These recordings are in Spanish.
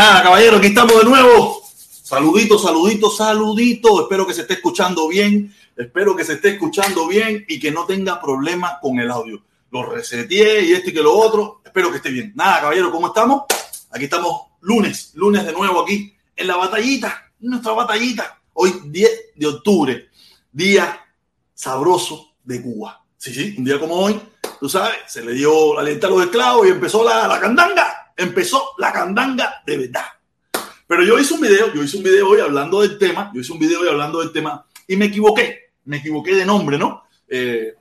Nada, caballero, aquí estamos de nuevo. Saludito, saludito, saludito. Espero que se esté escuchando bien. Espero que se esté escuchando bien y que no tenga problemas con el audio. Lo reseteé y esto y que lo otro. Espero que esté bien. Nada, caballero, ¿cómo estamos? Aquí estamos lunes, lunes de nuevo aquí en la batallita, nuestra batallita. Hoy 10 de octubre, día sabroso de Cuba. Sí, sí, un día como hoy, tú sabes, se le dio la a los esclavos y empezó la, la candanga. Empezó la candanga de verdad. Pero yo hice un video, yo hice un video hoy hablando del tema, yo hice un video hoy hablando del tema y me equivoqué, me equivoqué de nombre, ¿no? Eh,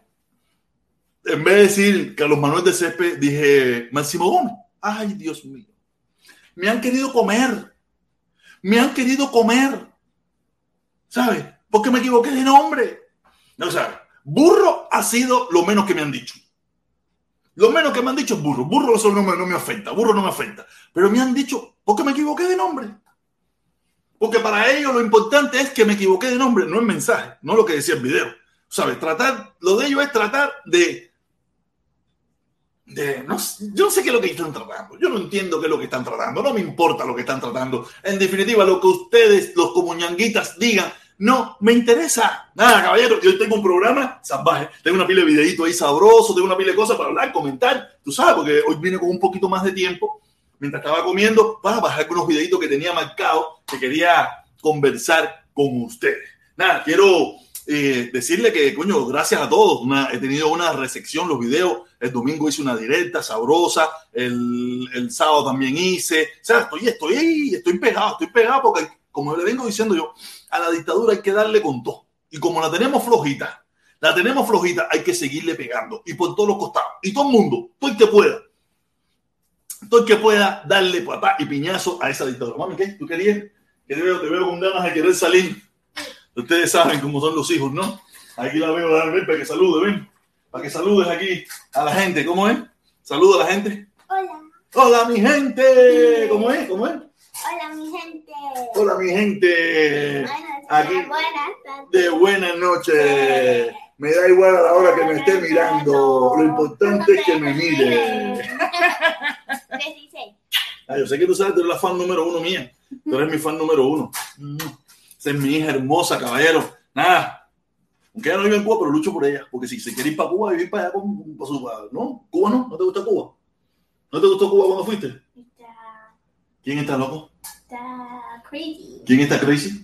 en vez de decir Carlos Manuel de Césped, dije Máximo Gómez. Ay, Dios mío. Me han querido comer. Me han querido comer. ¿Sabes? Porque me equivoqué de nombre. O sea, burro ha sido lo menos que me han dicho. Lo menos que me han dicho es burro. Burro no me, no me afecta. Burro no me afecta. Pero me han dicho, porque me equivoqué de nombre. Porque para ellos lo importante es que me equivoqué de nombre, no el mensaje, no lo que decía el video. ¿Sabes? Tratar, lo de ellos es tratar de. de no, yo no sé qué es lo que están tratando. Yo no entiendo qué es lo que están tratando. No me importa lo que están tratando. En definitiva, lo que ustedes, los comuñanguitas, digan, no me interesa. Nada, caballero, yo tengo un programa salvaje. Tengo una pila de videitos ahí sabroso, tengo una pila de cosas para hablar, comentar. Tú sabes, porque hoy viene con un poquito más de tiempo. Mientras estaba comiendo, para bajar unos videitos que tenía marcados que quería conversar con ustedes. Nada, quiero eh, decirle que, coño, gracias a todos. He tenido una recepción, los videos. El domingo hice una directa sabrosa. El, el sábado también hice. O sea, estoy, estoy, estoy pegado, estoy pegado porque, como le vengo diciendo yo, a la dictadura hay que darle con todo. Y como la tenemos flojita, la tenemos flojita, hay que seguirle pegando. Y por todos los costados. Y todo el mundo, todo el que pueda. Todo el que pueda darle papá y piñazo a esa dictadura. Mami, ¿qué? ¿Tú querías? Que te veo, te veo con ganas de querer salir. Ustedes saben cómo son los hijos, ¿no? Aquí la veo, ven, para que salude, ven. Para que saludes aquí a la gente. ¿Cómo es? Saluda a la gente. Hola. Hola, mi gente. ¿Cómo es? ¿Cómo es? Hola, mi gente. Hola, mi gente. Aquí. Buenas tardes. De buenas noches. Me da igual a la hora que me esté mirando. Lo importante es que me mire. 16. Ah, yo sé que tú sabes, tú eres la fan número uno mía. Tú eres mi fan número uno. Esa es mi hija hermosa, caballero. Nada. Aunque ella no vive en Cuba, pero lucho por ella. Porque si se quiere ir para Cuba, vivir para allá con, para su padre. ¿No? ¿Cuba no? ¿No te gusta Cuba? ¿No te gustó Cuba cuando fuiste? ¿Quién está loco? Está crazy. ¿Quién está crazy?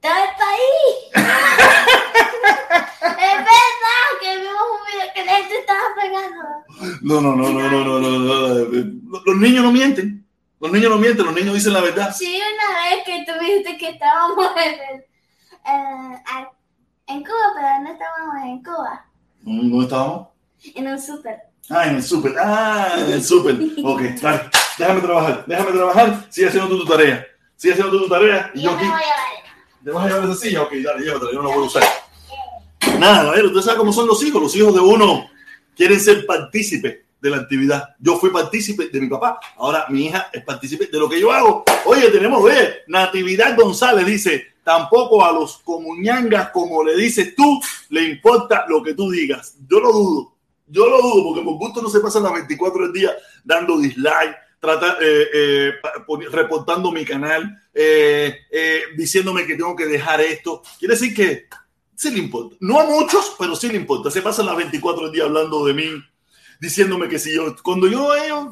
Todo el país. es verdad que vimos un video que la gente estaba pegando. No, no, no, no, no, no, no, no. Los niños no mienten. Los niños no mienten, los niños dicen la verdad. Sí, una vez que tú dijiste que estábamos en, eh, en Cuba, pero no estábamos en Cuba. ¿Dónde estábamos? En un súper. Ah, en el súper. Ah, en el súper. Ok, dale. Déjame trabajar. Déjame trabajar. Sigue haciendo tú tu tarea. Sigue haciendo tú tu tarea. Y yo aquí. ¿Te vas a llevar esa silla? Ok, dale, llévatela. Yo no la voy a usar. Nada, a ver, usted sabe cómo son los hijos. Los hijos de uno quieren ser partícipes de la actividad. Yo fui partícipe de mi papá. Ahora mi hija es partícipe de lo que yo hago. Oye, tenemos, oye, Natividad González dice, tampoco a los comuñangas, como le dices tú, le importa lo que tú digas. Yo lo dudo. Yo lo dudo, porque por gusto no se pasan las 24 del día dando dislike, trata- eh, eh, reportando mi canal, eh, diciéndome que tengo que dejar esto. Quiere decir que sí le importa. No a muchos, pero sí le importa. Se pasan las 24 del día hablando de mí, diciéndome que si yo, cuando yo ellos,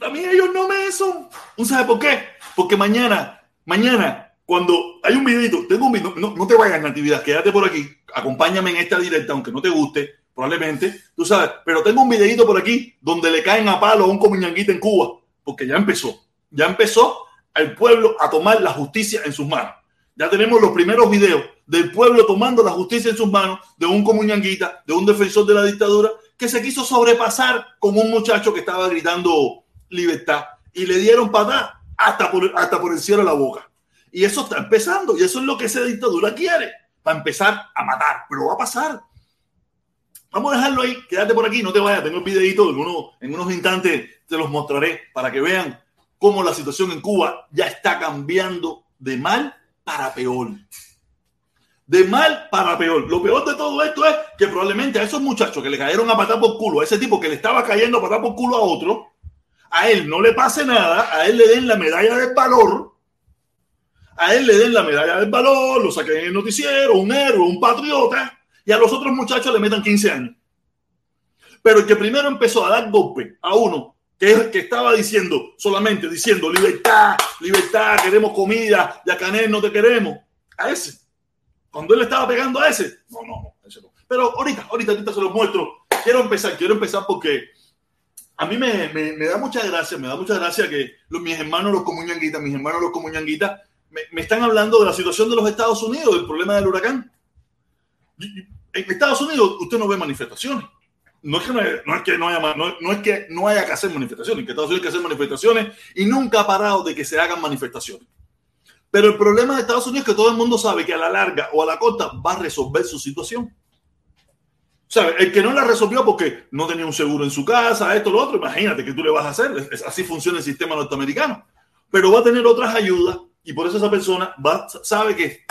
a mí ellos no me eso. ¿No sabe por qué? Porque mañana, mañana, cuando hay un videito, tengo un video, no, no te vayas, Natividad, quédate por aquí, acompáñame en esta directa, aunque no te guste, probablemente, tú sabes, pero tengo un videito por aquí donde le caen a palo a un comuñanguita en Cuba, porque ya empezó, ya empezó el pueblo a tomar la justicia en sus manos. Ya tenemos los primeros videos del pueblo tomando la justicia en sus manos, de un comuñanguita, de un defensor de la dictadura, que se quiso sobrepasar con un muchacho que estaba gritando libertad y le dieron patada hasta por, hasta por el cielo la boca. Y eso está empezando, y eso es lo que esa dictadura quiere, para empezar a matar, pero va a pasar. Vamos a dejarlo ahí, quédate por aquí, no te vayas, tengo el videito, en unos, instantes te los mostraré para que vean cómo la situación en Cuba ya está cambiando de mal para peor. De mal para peor. Lo peor de todo esto es que probablemente a esos muchachos que le cayeron a patar por culo, a ese tipo que le estaba cayendo a patar por culo a otro, a él no le pase nada, a él le den la medalla del valor, a él le den la medalla del valor, lo saquen en el noticiero, un héroe, un patriota, y a los otros muchachos le metan 15 años. Pero el que primero empezó a dar golpe a uno que, que estaba diciendo, solamente diciendo libertad, libertad, queremos comida, ya Canel no te queremos, a ese. Cuando él estaba pegando a ese, no, no, no, ese no. Pero ahorita, ahorita, ahorita se los muestro. Quiero empezar, quiero empezar porque a mí me da mucha gracia, me da mucha gracia que los, mis hermanos los comuñanguitas, mis hermanos los comuñanguitas, me, me están hablando de la situación de los Estados Unidos, del problema del huracán. En Estados Unidos usted no ve manifestaciones. No es que no, haya, no, es que no, haya, que hacer manifestaciones, que Estados Unidos hay que hacer manifestaciones y nunca ha parado de que se hagan manifestaciones. Pero el problema de Estados Unidos es que todo el mundo sabe que a la larga o a la corta va a resolver su situación. ¿Sabe? El que no la resolvió porque no tenía un seguro en su casa, esto, lo otro, imagínate que tú le vas a hacer. Así funciona el sistema norteamericano. Pero va a tener otras ayudas y por eso esa persona va, sabe que,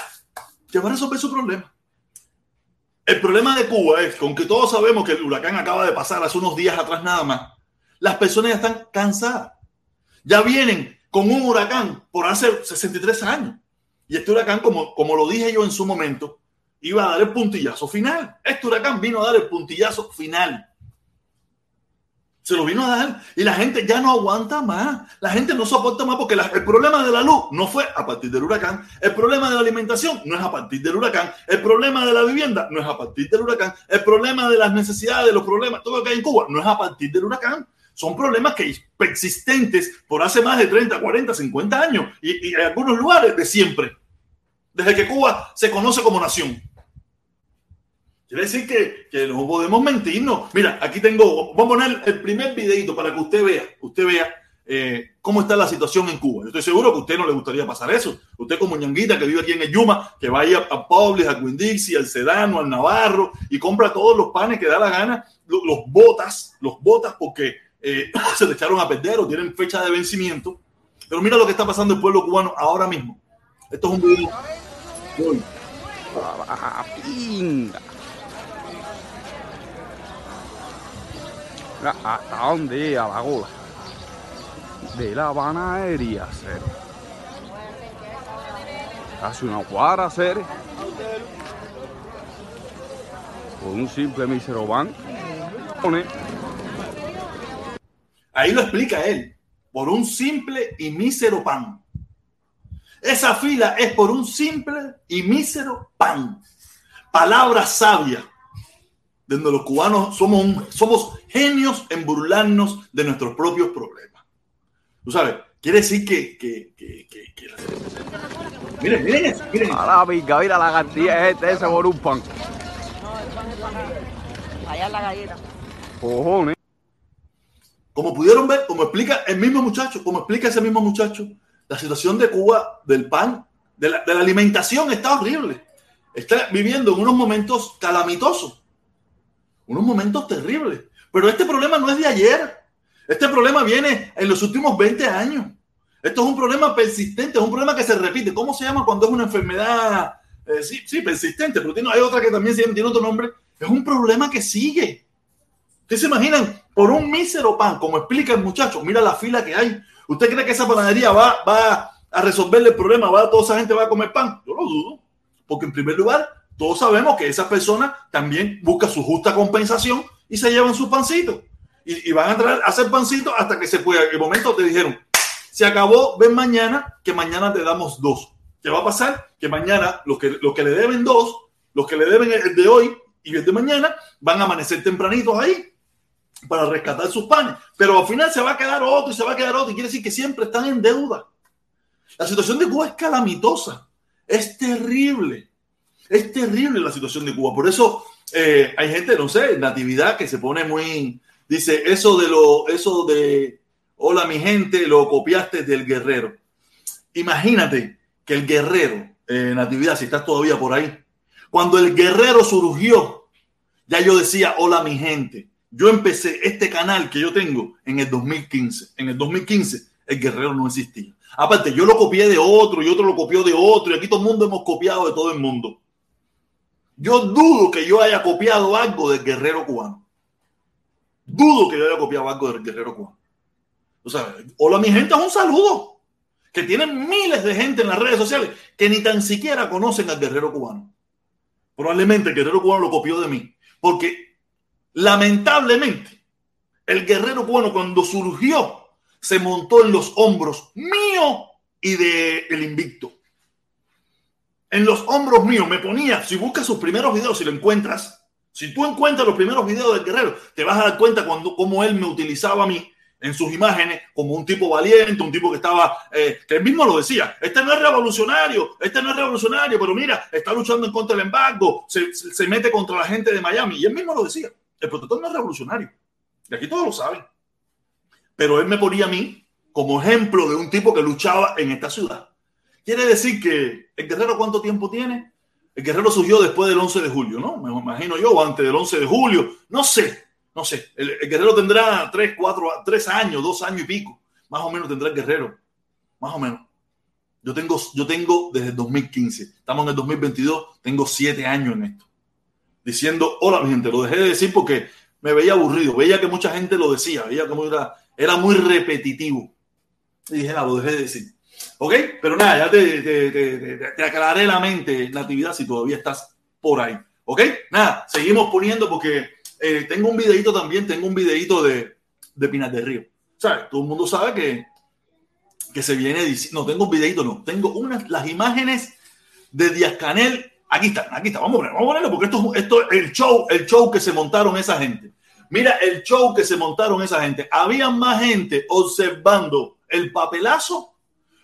que va a resolver su problema. El problema de Cuba es que aunque todos sabemos que el huracán acaba de pasar hace unos días atrás nada más, las personas ya están cansadas. Ya vienen con un huracán por hace 63 años. Y este huracán, como, como lo dije yo en su momento, iba a dar el puntillazo final. Este huracán vino a dar el puntillazo final. Se lo vino a dar y la gente ya no aguanta más. La gente no soporta más porque la, el problema de la luz no fue a partir del huracán. El problema de la alimentación no es a partir del huracán. El problema de la vivienda no es a partir del huracán. El problema de las necesidades, los problemas, todo lo que hay en Cuba no es a partir del huracán. Son problemas que persistentes por hace más de 30, 40, 50 años y, y en algunos lugares de siempre. Desde que Cuba se conoce como nación. Quiere decir que, que, no podemos mentirnos. Mira, aquí tengo, voy a poner el primer videito para que usted vea, usted vea eh, cómo está la situación en Cuba. Yo estoy seguro que a usted no le gustaría pasar eso. Usted como ñanguita que vive aquí en el Yuma, que vaya a Publix, a Quindixi, al Sedano, al Navarro y compra todos los panes que da la gana, los, botas, los botas porque eh, se le echaron a perder o tienen fecha de vencimiento. Pero mira lo que está pasando el pueblo cubano ahora mismo. Esto es un video. Uy. ¿Hasta dónde a la gola? De la panadería, ser. Hace una cuadra, ser. Con un simple mísero van. Ahí lo explica él. Por un simple y mísero pan. Esa fila es por un simple y mísero pan. Palabra sabia donde los cubanos somos, somos genios en burlarnos de nuestros propios problemas. Tú sabes, quiere decir que... que, que, que, que... Miren, miren eso, miren. A la pica, mira la gallina este, ese por un pan. Allá en la galleta. Cojones. Como pudieron ver, como explica el mismo muchacho, como explica ese mismo muchacho, la situación de Cuba, del pan, de la, de la alimentación está horrible. Está viviendo en unos momentos calamitosos unos momentos terribles. Pero este problema no es de ayer. Este problema viene en los últimos 20 años. Esto es un problema persistente, es un problema que se repite. ¿Cómo se llama cuando es una enfermedad? Eh, sí, sí, persistente, pero tiene, hay otra que también tiene otro nombre. Es un problema que sigue. ¿Ustedes se imaginan? Por un mísero pan, como explica el muchacho, mira la fila que hay. ¿Usted cree que esa panadería va, va a resolverle el problema? ¿Va, ¿Toda esa gente va a comer pan? Yo lo dudo. Porque en primer lugar, todos sabemos que esa persona también busca su justa compensación y se llevan su pancito. Y, van a entrar a hacer pancito hasta que se pueda. En el momento te dijeron, se acabó, ven mañana, que mañana te damos dos. ¿Qué va a pasar? Que mañana los que, los que le deben dos, los que le deben el de hoy y el de mañana, van a amanecer tempranitos ahí para rescatar sus panes. Pero al final se va a quedar otro y se va a quedar otro. Y quiere decir que siempre están en deuda. La situación de Cuba es calamitosa. Es terrible. Es terrible la situación de Cuba. Por eso eh, hay gente, no sé, natividad que se pone muy. Dice, eso de lo, eso de hola mi gente, lo copiaste del guerrero. Imagínate que el guerrero, eh, natividad, si estás todavía por ahí, cuando el guerrero surgió, ya yo decía, hola mi gente. Yo empecé este canal que yo tengo en el 2015. En el 2015 el guerrero no existía. Aparte, yo lo copié de otro y otro lo copió de otro y aquí todo el mundo hemos copiado de todo el mundo. Yo dudo que yo haya copiado algo del guerrero cubano. Dudo que yo haya copiado algo del guerrero cubano. O sea, hola mi gente, un saludo. Que tienen miles de gente en las redes sociales que ni tan siquiera conocen al guerrero cubano. Probablemente el guerrero cubano lo copió de mí. Porque lamentablemente el guerrero cubano cuando surgió se montó en los hombros mío y de invicto. En los hombros míos me ponía, si buscas sus primeros videos, si lo encuentras, si tú encuentras los primeros videos del guerrero, te vas a dar cuenta cuando cómo él me utilizaba a mí en sus imágenes como un tipo valiente, un tipo que estaba, eh, que él mismo lo decía, este no es revolucionario, este no es revolucionario, pero mira, está luchando en contra del embargo, se, se mete contra la gente de Miami, y él mismo lo decía, el protector no es revolucionario, y aquí todos lo saben, pero él me ponía a mí como ejemplo de un tipo que luchaba en esta ciudad. Quiere decir que el guerrero cuánto tiempo tiene? El guerrero surgió después del 11 de julio, ¿no? Me imagino yo, o antes del 11 de julio, no sé, no sé, el, guerrero tendrá tres, cuatro, tres años, dos años y pico, más o menos tendrá el guerrero, más o menos. Yo tengo, yo tengo desde el 2015, estamos en el 2022, tengo siete años en esto. Diciendo, hola mi gente, lo dejé de decir porque me veía aburrido, veía que mucha gente lo decía, veía como era, era muy repetitivo. Y dije, lo dejé de decir. ¿Ok? Pero nada, ya te, te, te, te, la mente, Natividad, si todavía estás por ahí. ¿Ok? Nada, seguimos poniendo porque eh, tengo un videito también, tengo un videito de, de Pinar del Río. ¿Sabes? Todo el mundo sabe que, que se viene No, tengo un videito, no. Tengo unas, las imágenes de Díaz Canel. Aquí están, aquí está. Vamos a ponerlo, vamos a ponerlo porque esto, esto el show, el show que se montaron esa gente. Mira el show que se montaron esa gente. Había más gente observando el papelazo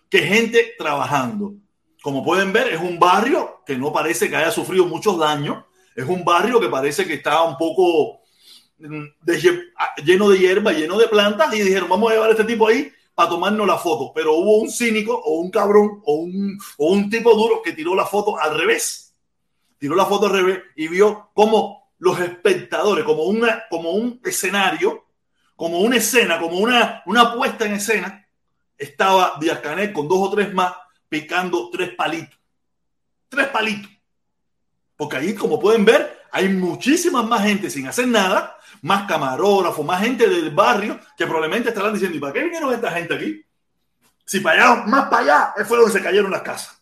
que gente trabajando. Como pueden ver, es un barrio que no parece que haya sufrido muchos daños es un barrio que parece que está un poco mm, de, lleno de hierba, lleno de plantas, y dijeron, vamos a llevar a este tipo ahí para tomarnos la foto. Pero hubo un cínico o un cabrón o un, o un tipo duro que tiró la foto al revés. Tiró la foto al revés y vio cómo los espectadores, como, una, como un escenario, como una escena, como una, una puesta en escena, estaba Díaz Canel con dos o tres más picando tres palitos. Tres palitos. Porque ahí, como pueden ver, hay muchísima más gente sin hacer nada, más camarógrafos, más gente del barrio que probablemente estarán diciendo, ¿y para qué vinieron esta gente aquí? Si para allá, más para allá, fue donde se cayeron las casas.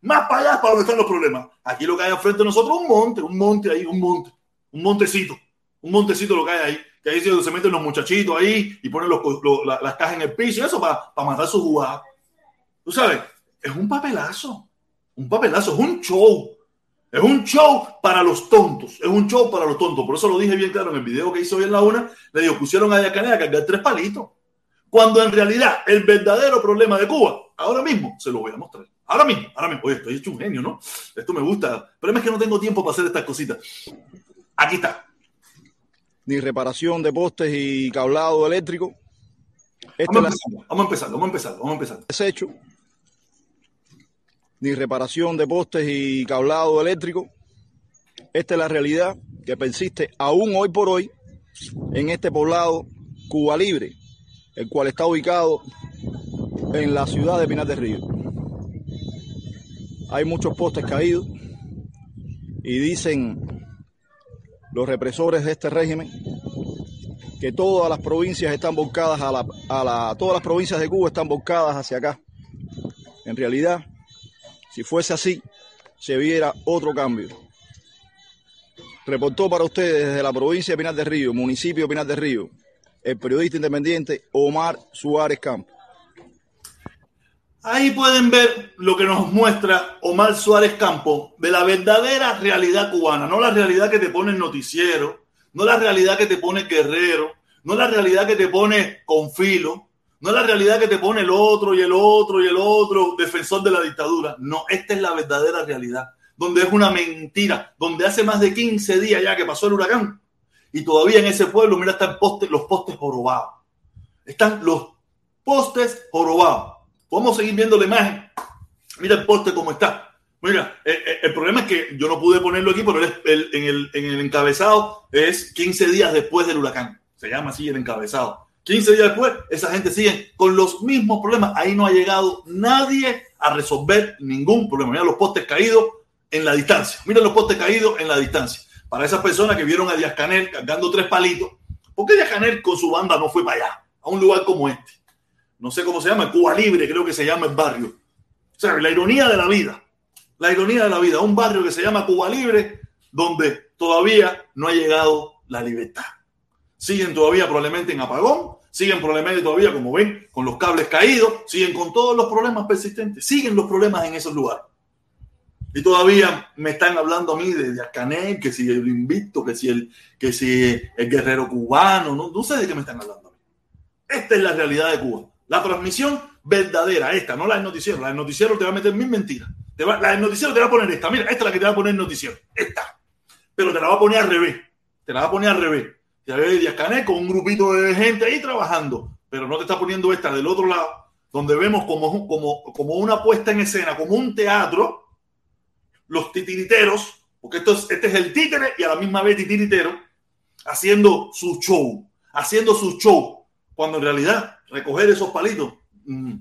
Más para allá para donde están los problemas. Aquí lo que hay frente de nosotros es un monte, un monte ahí, un monte, un montecito, un montecito lo que hay ahí. Que ahí donde se meten los muchachitos ahí y ponen los, las cajas en el piso y eso para, para matar su jugada. Tú sabes, es un papelazo, un papelazo, es un show. Es un show para los tontos. Es un show para los tontos. Por eso lo dije bien claro en el video que hizo hoy en la una. Le digo, pusieron a Yacanea a cargar tres palitos. Cuando en realidad el verdadero problema de Cuba, ahora mismo se lo voy a mostrar. Ahora mismo, ahora mismo. Oye, estoy hecho un genio, ¿no? Esto me gusta. Pero es que no tengo tiempo para hacer estas cositas. Aquí está. Ni reparación de postes y cablado eléctrico. Vamos, a empezar, vamos a empezar, vamos a empezar, vamos a empezar. Desecho ni reparación de postes y cablado eléctrico. Esta es la realidad que persiste aún hoy por hoy en este poblado Cuba Libre, el cual está ubicado en la ciudad de Pinar del Río. Hay muchos postes caídos y dicen los represores de este régimen que todas las provincias están volcadas a la, a la todas las provincias de Cuba están volcadas hacia acá. En realidad, si fuese así, se viera otro cambio. Reportó para ustedes desde la provincia de Pinar del Río, municipio de Pinar del Río, el periodista independiente Omar Suárez Campo. Ahí pueden ver lo que nos muestra Omar Suárez Campo de la verdadera realidad cubana, no la realidad que te pone el noticiero, no la realidad que te pone Guerrero, no la realidad que te pone Confilo, no la realidad que te pone el otro y el otro y el otro defensor de la dictadura. No, esta es la verdadera realidad, donde es una mentira, donde hace más de 15 días ya que pasó el huracán y todavía en ese pueblo, mira, están los postes jorobados. Están los postes jorobados. Podemos seguir viendo la imagen. Mira el poste cómo está. Mira, eh, eh, el, problema es que yo no pude ponerlo aquí, pero en, el, en el encabezado es 15 días después del huracán. Se llama así el encabezado. 15 días después, esa gente sigue con los mismos problemas. Ahí no ha llegado nadie a resolver ningún problema. Mira los postes caídos en la distancia. Mira los postes caídos en la distancia. Para esas personas que vieron a Díaz Canel cargando tres palitos, ¿por qué Díaz Canel con su banda no fue para allá? A un lugar como este. No sé cómo se llama, Cuba Libre, creo que se llama el barrio. O sea, la ironía de la vida. La ironía de la vida. Un barrio que se llama Cuba Libre, donde todavía no ha llegado la libertad. Siguen todavía probablemente en apagón, siguen probablemente todavía, como ven, con los cables caídos, siguen con todos los problemas persistentes, siguen los problemas en esos lugares. Y todavía me están hablando a mí de, de que si el invicto, que si el, que si el guerrero cubano, no, no sé de qué me están hablando. Esta es la realidad de Cuba. La transmisión verdadera, esta, no la del noticiero. La del noticiero te va a meter mil mentiras. Te va, la del noticiero te va a poner esta. Mira, esta es la que te va a poner el noticiero. Esta. Pero te la va a poner al revés. Te la va a poner al revés. Te va a Díaz Canel con un grupito de gente ahí trabajando. Pero no te está poniendo esta del otro lado, donde vemos como, como, como una puesta en escena, como un teatro, los titiriteros, porque esto es, este es el títere y a la misma vez titiritero, haciendo su show, haciendo su show, cuando en realidad recoger esos palitos mm,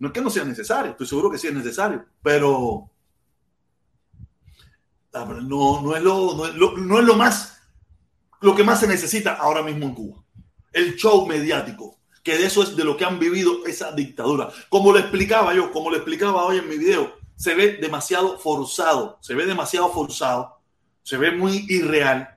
no es que no sea necesario, estoy seguro que sí es necesario, pero no, no, es lo, no, es lo, más, lo que más se necesita ahora mismo en Cuba. El show mediático, que de eso es de lo que han vivido esa dictadura. Como le explicaba yo, como le explicaba hoy en mi video, se ve demasiado forzado, se ve demasiado forzado, se ve muy irreal.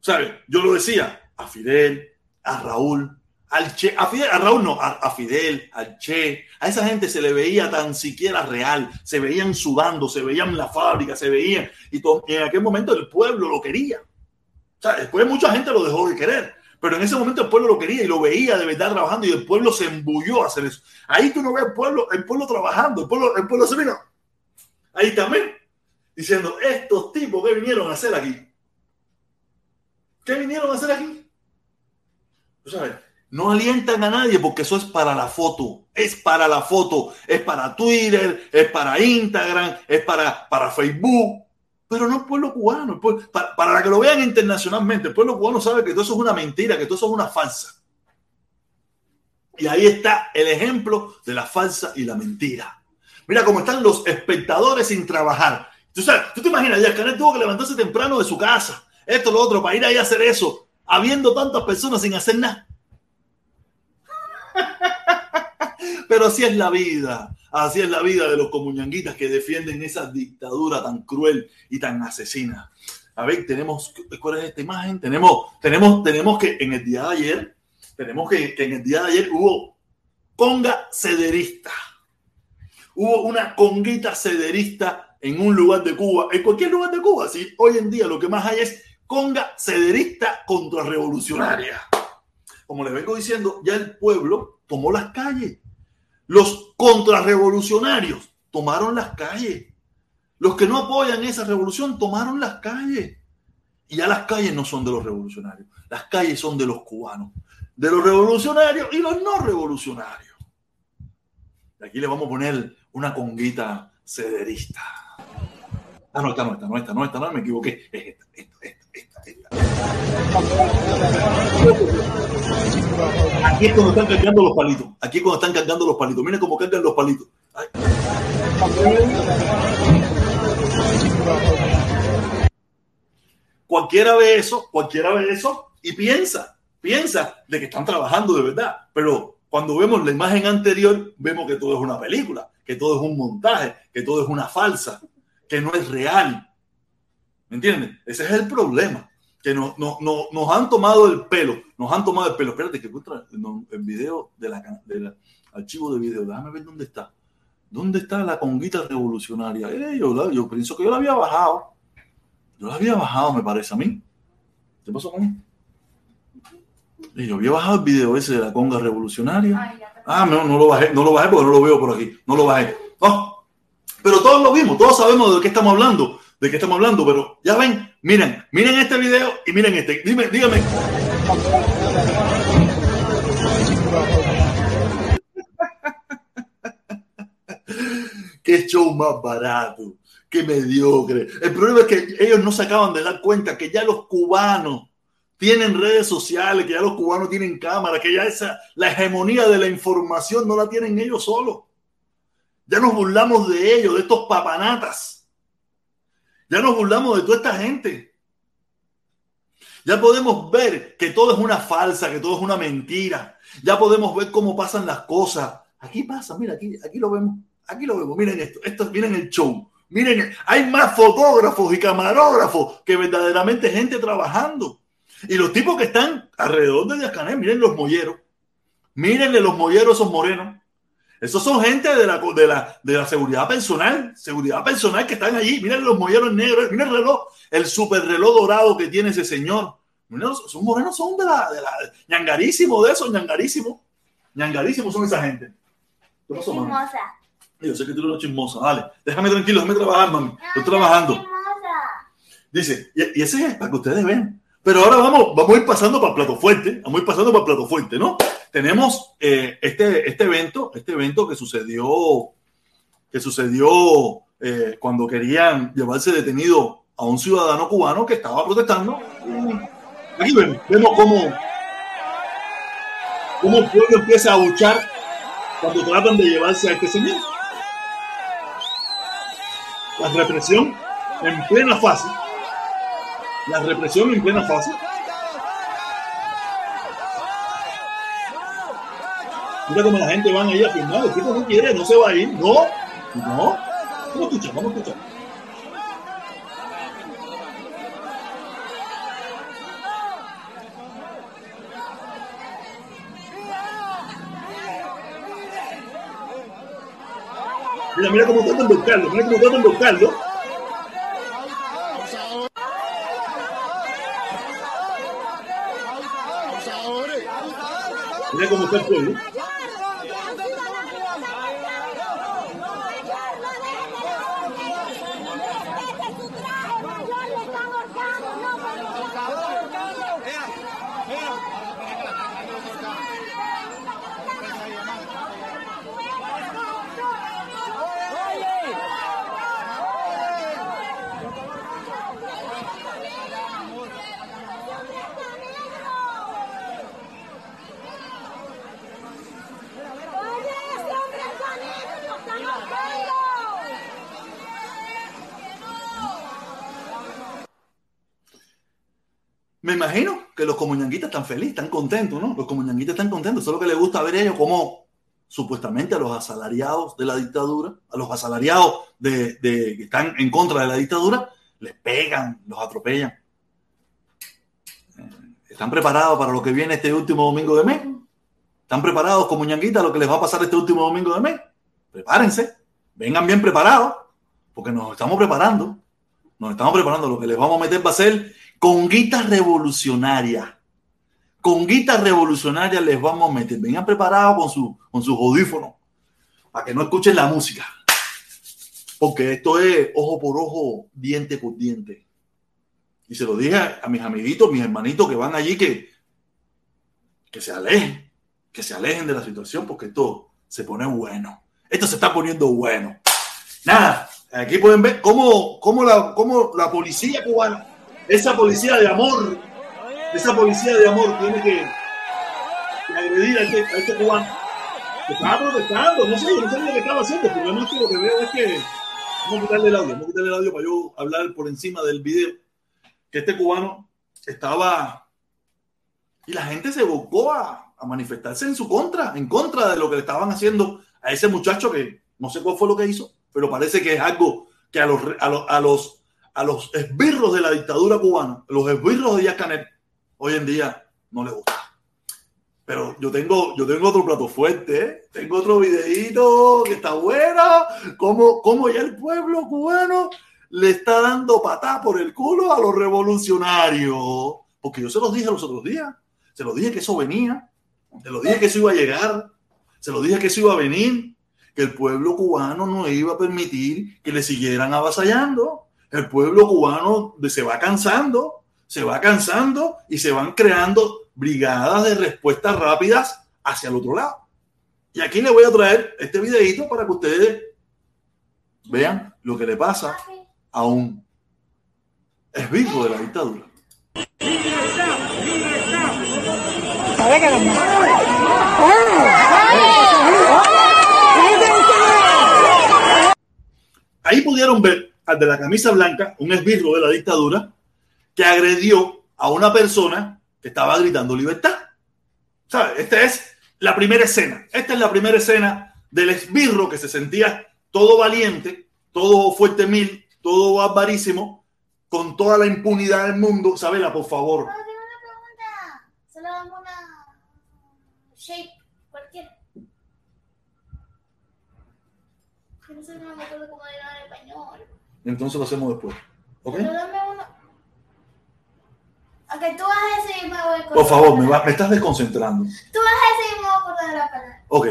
¿Sabe? Yo lo decía, a Fidel, a Raúl, al Che, a, Fidel, a Raúl no, a, Fidel, al Che, a esa gente se le veía tan siquiera real, se veían sudando, se veían en la fábrica, se veían, y, en aquel momento el pueblo lo quería. O sea, después mucha gente lo dejó de querer, pero en ese momento el pueblo lo quería y lo veía de verdad trabajando y el pueblo se embulló a hacer eso. Ahí tú no ves el pueblo, el pueblo trabajando, el pueblo, el pueblo se vino ahí también, diciendo, estos tipos que vinieron a hacer aquí. ¿Qué vinieron a hacer aquí? sabes, no alientan a nadie porque eso es para la foto, es para la foto, es para Twitter, es para Instagram, es para, para Facebook, pero no el pueblo cubano, para, para que lo vean internacionalmente, el pueblo cubano sabe que todo eso es una mentira, que todo eso es una falsa. Y ahí está el ejemplo de la falsa y la mentira. Mira cómo están los espectadores sin trabajar. Tú, te imaginas, ya Canel tuvo que levantarse temprano de su casa, esto, lo otro, para ir ahí a hacer eso, habiendo tantas personas sin hacer nada. Pero así es la vida, así es la vida de los comuñanguitas que defienden esa dictadura tan cruel y tan asesina. A ver, tenemos, ¿cuál es esta imagen? Tenemos, tenemos, tenemos que en el día de ayer, tenemos que, en el día de ayer hubo conga cederista hubo una conguita cederista en un lugar de Cuba, en cualquier lugar de Cuba. ¿sí? Hoy en día lo que más hay es conga cederista contrarrevolucionaria. Como les vengo diciendo, ya el pueblo tomó las calles. Los contrarrevolucionarios tomaron las calles. Los que no apoyan esa revolución tomaron las calles. Y ya las calles no son de los revolucionarios, las calles son de los cubanos, de los revolucionarios y los no revolucionarios. Aquí le vamos a poner una conguita cederista. Ah, no, esta no, esta no, esta no, esta no, me equivoqué. Es esta, Aquí es cuando están cargando los palitos. Aquí es cuando están cargando los palitos. Miren cómo cargan los palitos. Cualquiera ve eso, cualquiera ve eso y piensa, piensa de que están trabajando de verdad. Pero cuando vemos la imagen anterior, vemos que todo es una película que todo es un montaje, que todo es una falsa, que no es real. ¿Me entienden? Ese es el problema. Que no, no, nos han tomado el pelo, nos han tomado el pelo. Espérate, que encuentra el video de la, del archivo de video. Déjame ver dónde está. ¿Dónde está la conguita revolucionaria? Eh, yo, yo, pienso que yo la había bajado. Yo la había bajado, me parece a mí. ¿Qué pasó con Yo había bajado el video ese de la conga revolucionaria. Ah, no, no lo bajé, no lo bajé porque no lo veo por aquí. No lo bajé. Oh, pero todos lo vimos, todos sabemos de qué estamos hablando, de qué estamos hablando, pero ya ven, miren, miren este video y miren este. Dime, dígame. qué show más barato, qué mediocre. El problema es que ellos no se acaban de dar cuenta que ya los cubanos tienen redes sociales, que ya los cubanos tienen cámaras, que ya esa, la hegemonía de la información no la tienen ellos solos. Ya nos burlamos de ellos, de estos papanatas. Ya nos burlamos de toda esta gente. Ya podemos ver que todo es una falsa, que todo es una mentira. Ya podemos ver cómo pasan las cosas. Aquí pasa, mira, aquí, aquí lo vemos. Aquí lo vemos. Miren esto, esto miren el show. Miren, hay más fotógrafos y camarógrafos que verdaderamente gente trabajando. Y los tipos que están alrededor de Díaz Canel, miren los molleros. Mírenle los molleros esos morenos. Esos son gente de la, de, la, de la seguridad personal, seguridad personal que están allí. Miren los molleros negros, miren el reloj, el super reloj dorado que tiene ese señor. Miren, esos morenos son de la, de la ñangarísimo de eso, ñangarísimo. Ñangarísimo son esa gente. ¿Qué pasó, chismosa. Yo sé que tú eres una chismosa. Dale, déjame tranquilo, déjame trabajar, mami. Estoy trabajando. Dice, y, ese es para que ustedes vean. Pero ahora vamos, vamos a ir pasando para plato fuerte. Vamos a ir pasando para plato fuerte, ¿no? tenemos eh, este, este evento, este evento que sucedió, que sucedió eh, cuando querían llevarse detenido a un ciudadano cubano que estaba protestando. Aquí vemos, vemos cómo, cómo el pueblo empieza a luchar cuando tratan de llevarse a este señor. La represión en plena fase. La represión en plena fase. Mira cómo la gente van ahí a firmar. El tipo no quiere, no se va a ir. No, no. Vamos a escuchar, vamos a escuchar. Mira, mira cómo tratan de buscarlo, mira cómo tratan de buscarlo. Mira Me imagino que los comuñanguitas están felices, están contentos, ¿no? Los comuñanguitas están contentos. Eso es lo que les gusta ver ellos, como supuestamente a los asalariados de la dictadura, a los asalariados de, que están en contra de la dictadura, les pegan, los atropellan. Eh, ¿Están preparados para lo que viene este último domingo de mes? ¿Están preparados como ñanguitas lo que les va a pasar este último domingo de mes? Prepárense, vengan bien preparados, porque nos estamos preparando. Nos estamos preparando. Lo que les vamos a meter va a ser Conguita revolucionaria. Conguita revolucionaria les vamos a meter. Vengan preparados con, su, con sus audífonos para que no escuchen la música. Porque esto es ojo por ojo, diente por diente. Y se lo dije a, mis amiguitos, mis hermanitos que van allí que, que se alejen, que se alejen de la situación porque esto se pone bueno. Esto se está poniendo bueno. Nada, aquí pueden ver cómo, cómo, la, cómo la policía cubana esa policía de amor, esa policía de amor tiene que, agredir a este, a este cubano. Que estaba protestando, no sé, no sé lo que estaba haciendo, pero además lo que veo es que vamos a quitarle el audio, vamos a quitarle el audio para yo hablar por encima del video, que este cubano estaba y la gente se buscó a, manifestarse en su contra, en contra de lo que le estaban haciendo a ese muchacho que no sé cuál fue lo que hizo, pero parece que es algo que a los, a los a los esbirros de la dictadura cubana, los esbirros de Díaz Canel, hoy en día no le gusta. Pero yo tengo, yo tengo otro plato fuerte, ¿eh? tengo otro videito que está bueno, como, como ya el pueblo cubano le está dando patá por el culo a los revolucionarios. Porque yo se los dije los otros días, se los dije que eso venía, se los dije que eso iba a llegar, se los dije que eso iba a venir, que el pueblo cubano no iba a permitir que le siguieran avasallando el pueblo cubano se va cansando, se va cansando y se van creando brigadas de respuestas rápidas hacia el otro lado. Y aquí les voy a traer este videito para que ustedes vean lo que le pasa a un esbirro de la dictadura. Ahí pudieron ver al de la camisa blanca, un esbirro de la dictadura, que agredió a una persona que estaba gritando libertad. ¿Sabes? Esta es la primera escena. Esta es la primera escena del esbirro que se sentía todo valiente, todo fuerte mil, todo barbarísimo, con toda la impunidad del mundo. Sabela, por favor. No, tengo una pregunta. Solo una shape cualquiera. No sé, me acuerdo cómo era español. Entonces lo hacemos después. ¿Ok? Pero dame uno. Ok, tú vas a ese y me voy a acordar. Por favor, me, va- me estás desconcentrando. Tú vas a y me voy a acordar de la palabra. Ok.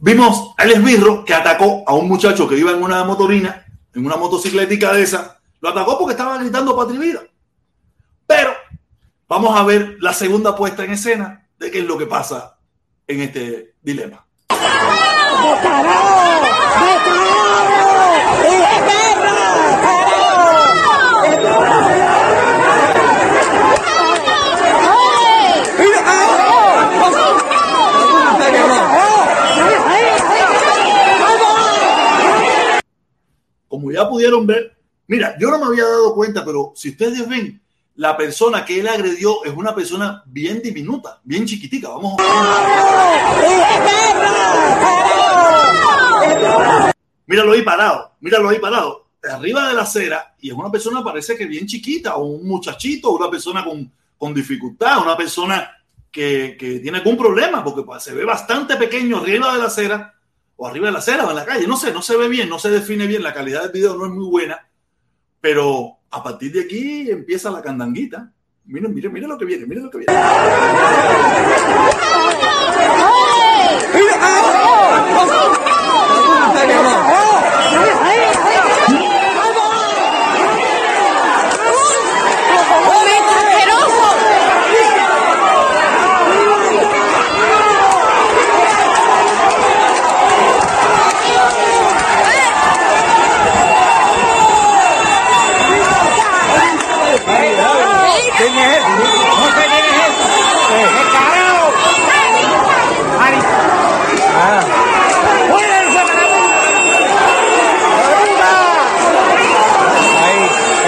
Vimos al esbirro que atacó a un muchacho que iba en una motorina, en una motocicletica de esa. Lo atacó porque estaba gritando patria y vida. Pero vamos a ver la segunda puesta en escena de qué es lo que pasa en este dilema. Ya pudieron ver, mira, yo no me había dado cuenta, pero si ustedes ven, la persona que él agredió es una persona bien diminuta, bien chiquitica. Vamos a Míralo ahí parado, míralo ahí parado, arriba de la acera, y es una persona parece que bien chiquita, o un muchachito, una persona con, con dificultad, una persona que, que tiene algún problema, porque pues, se ve bastante pequeño arriba de la acera, o arriba de la acera, o en la calle, no sé, no se ve bien, no se define bien, la calidad del video no es muy buena, pero a partir de aquí empieza la candanguita. Miren, miren, miren lo que viene, miren lo que viene. ¿Quién es ese? No sé quién es ese. ¡Qué carajo! Ari. Ah. ¡Cuídense, carajo! Ahí,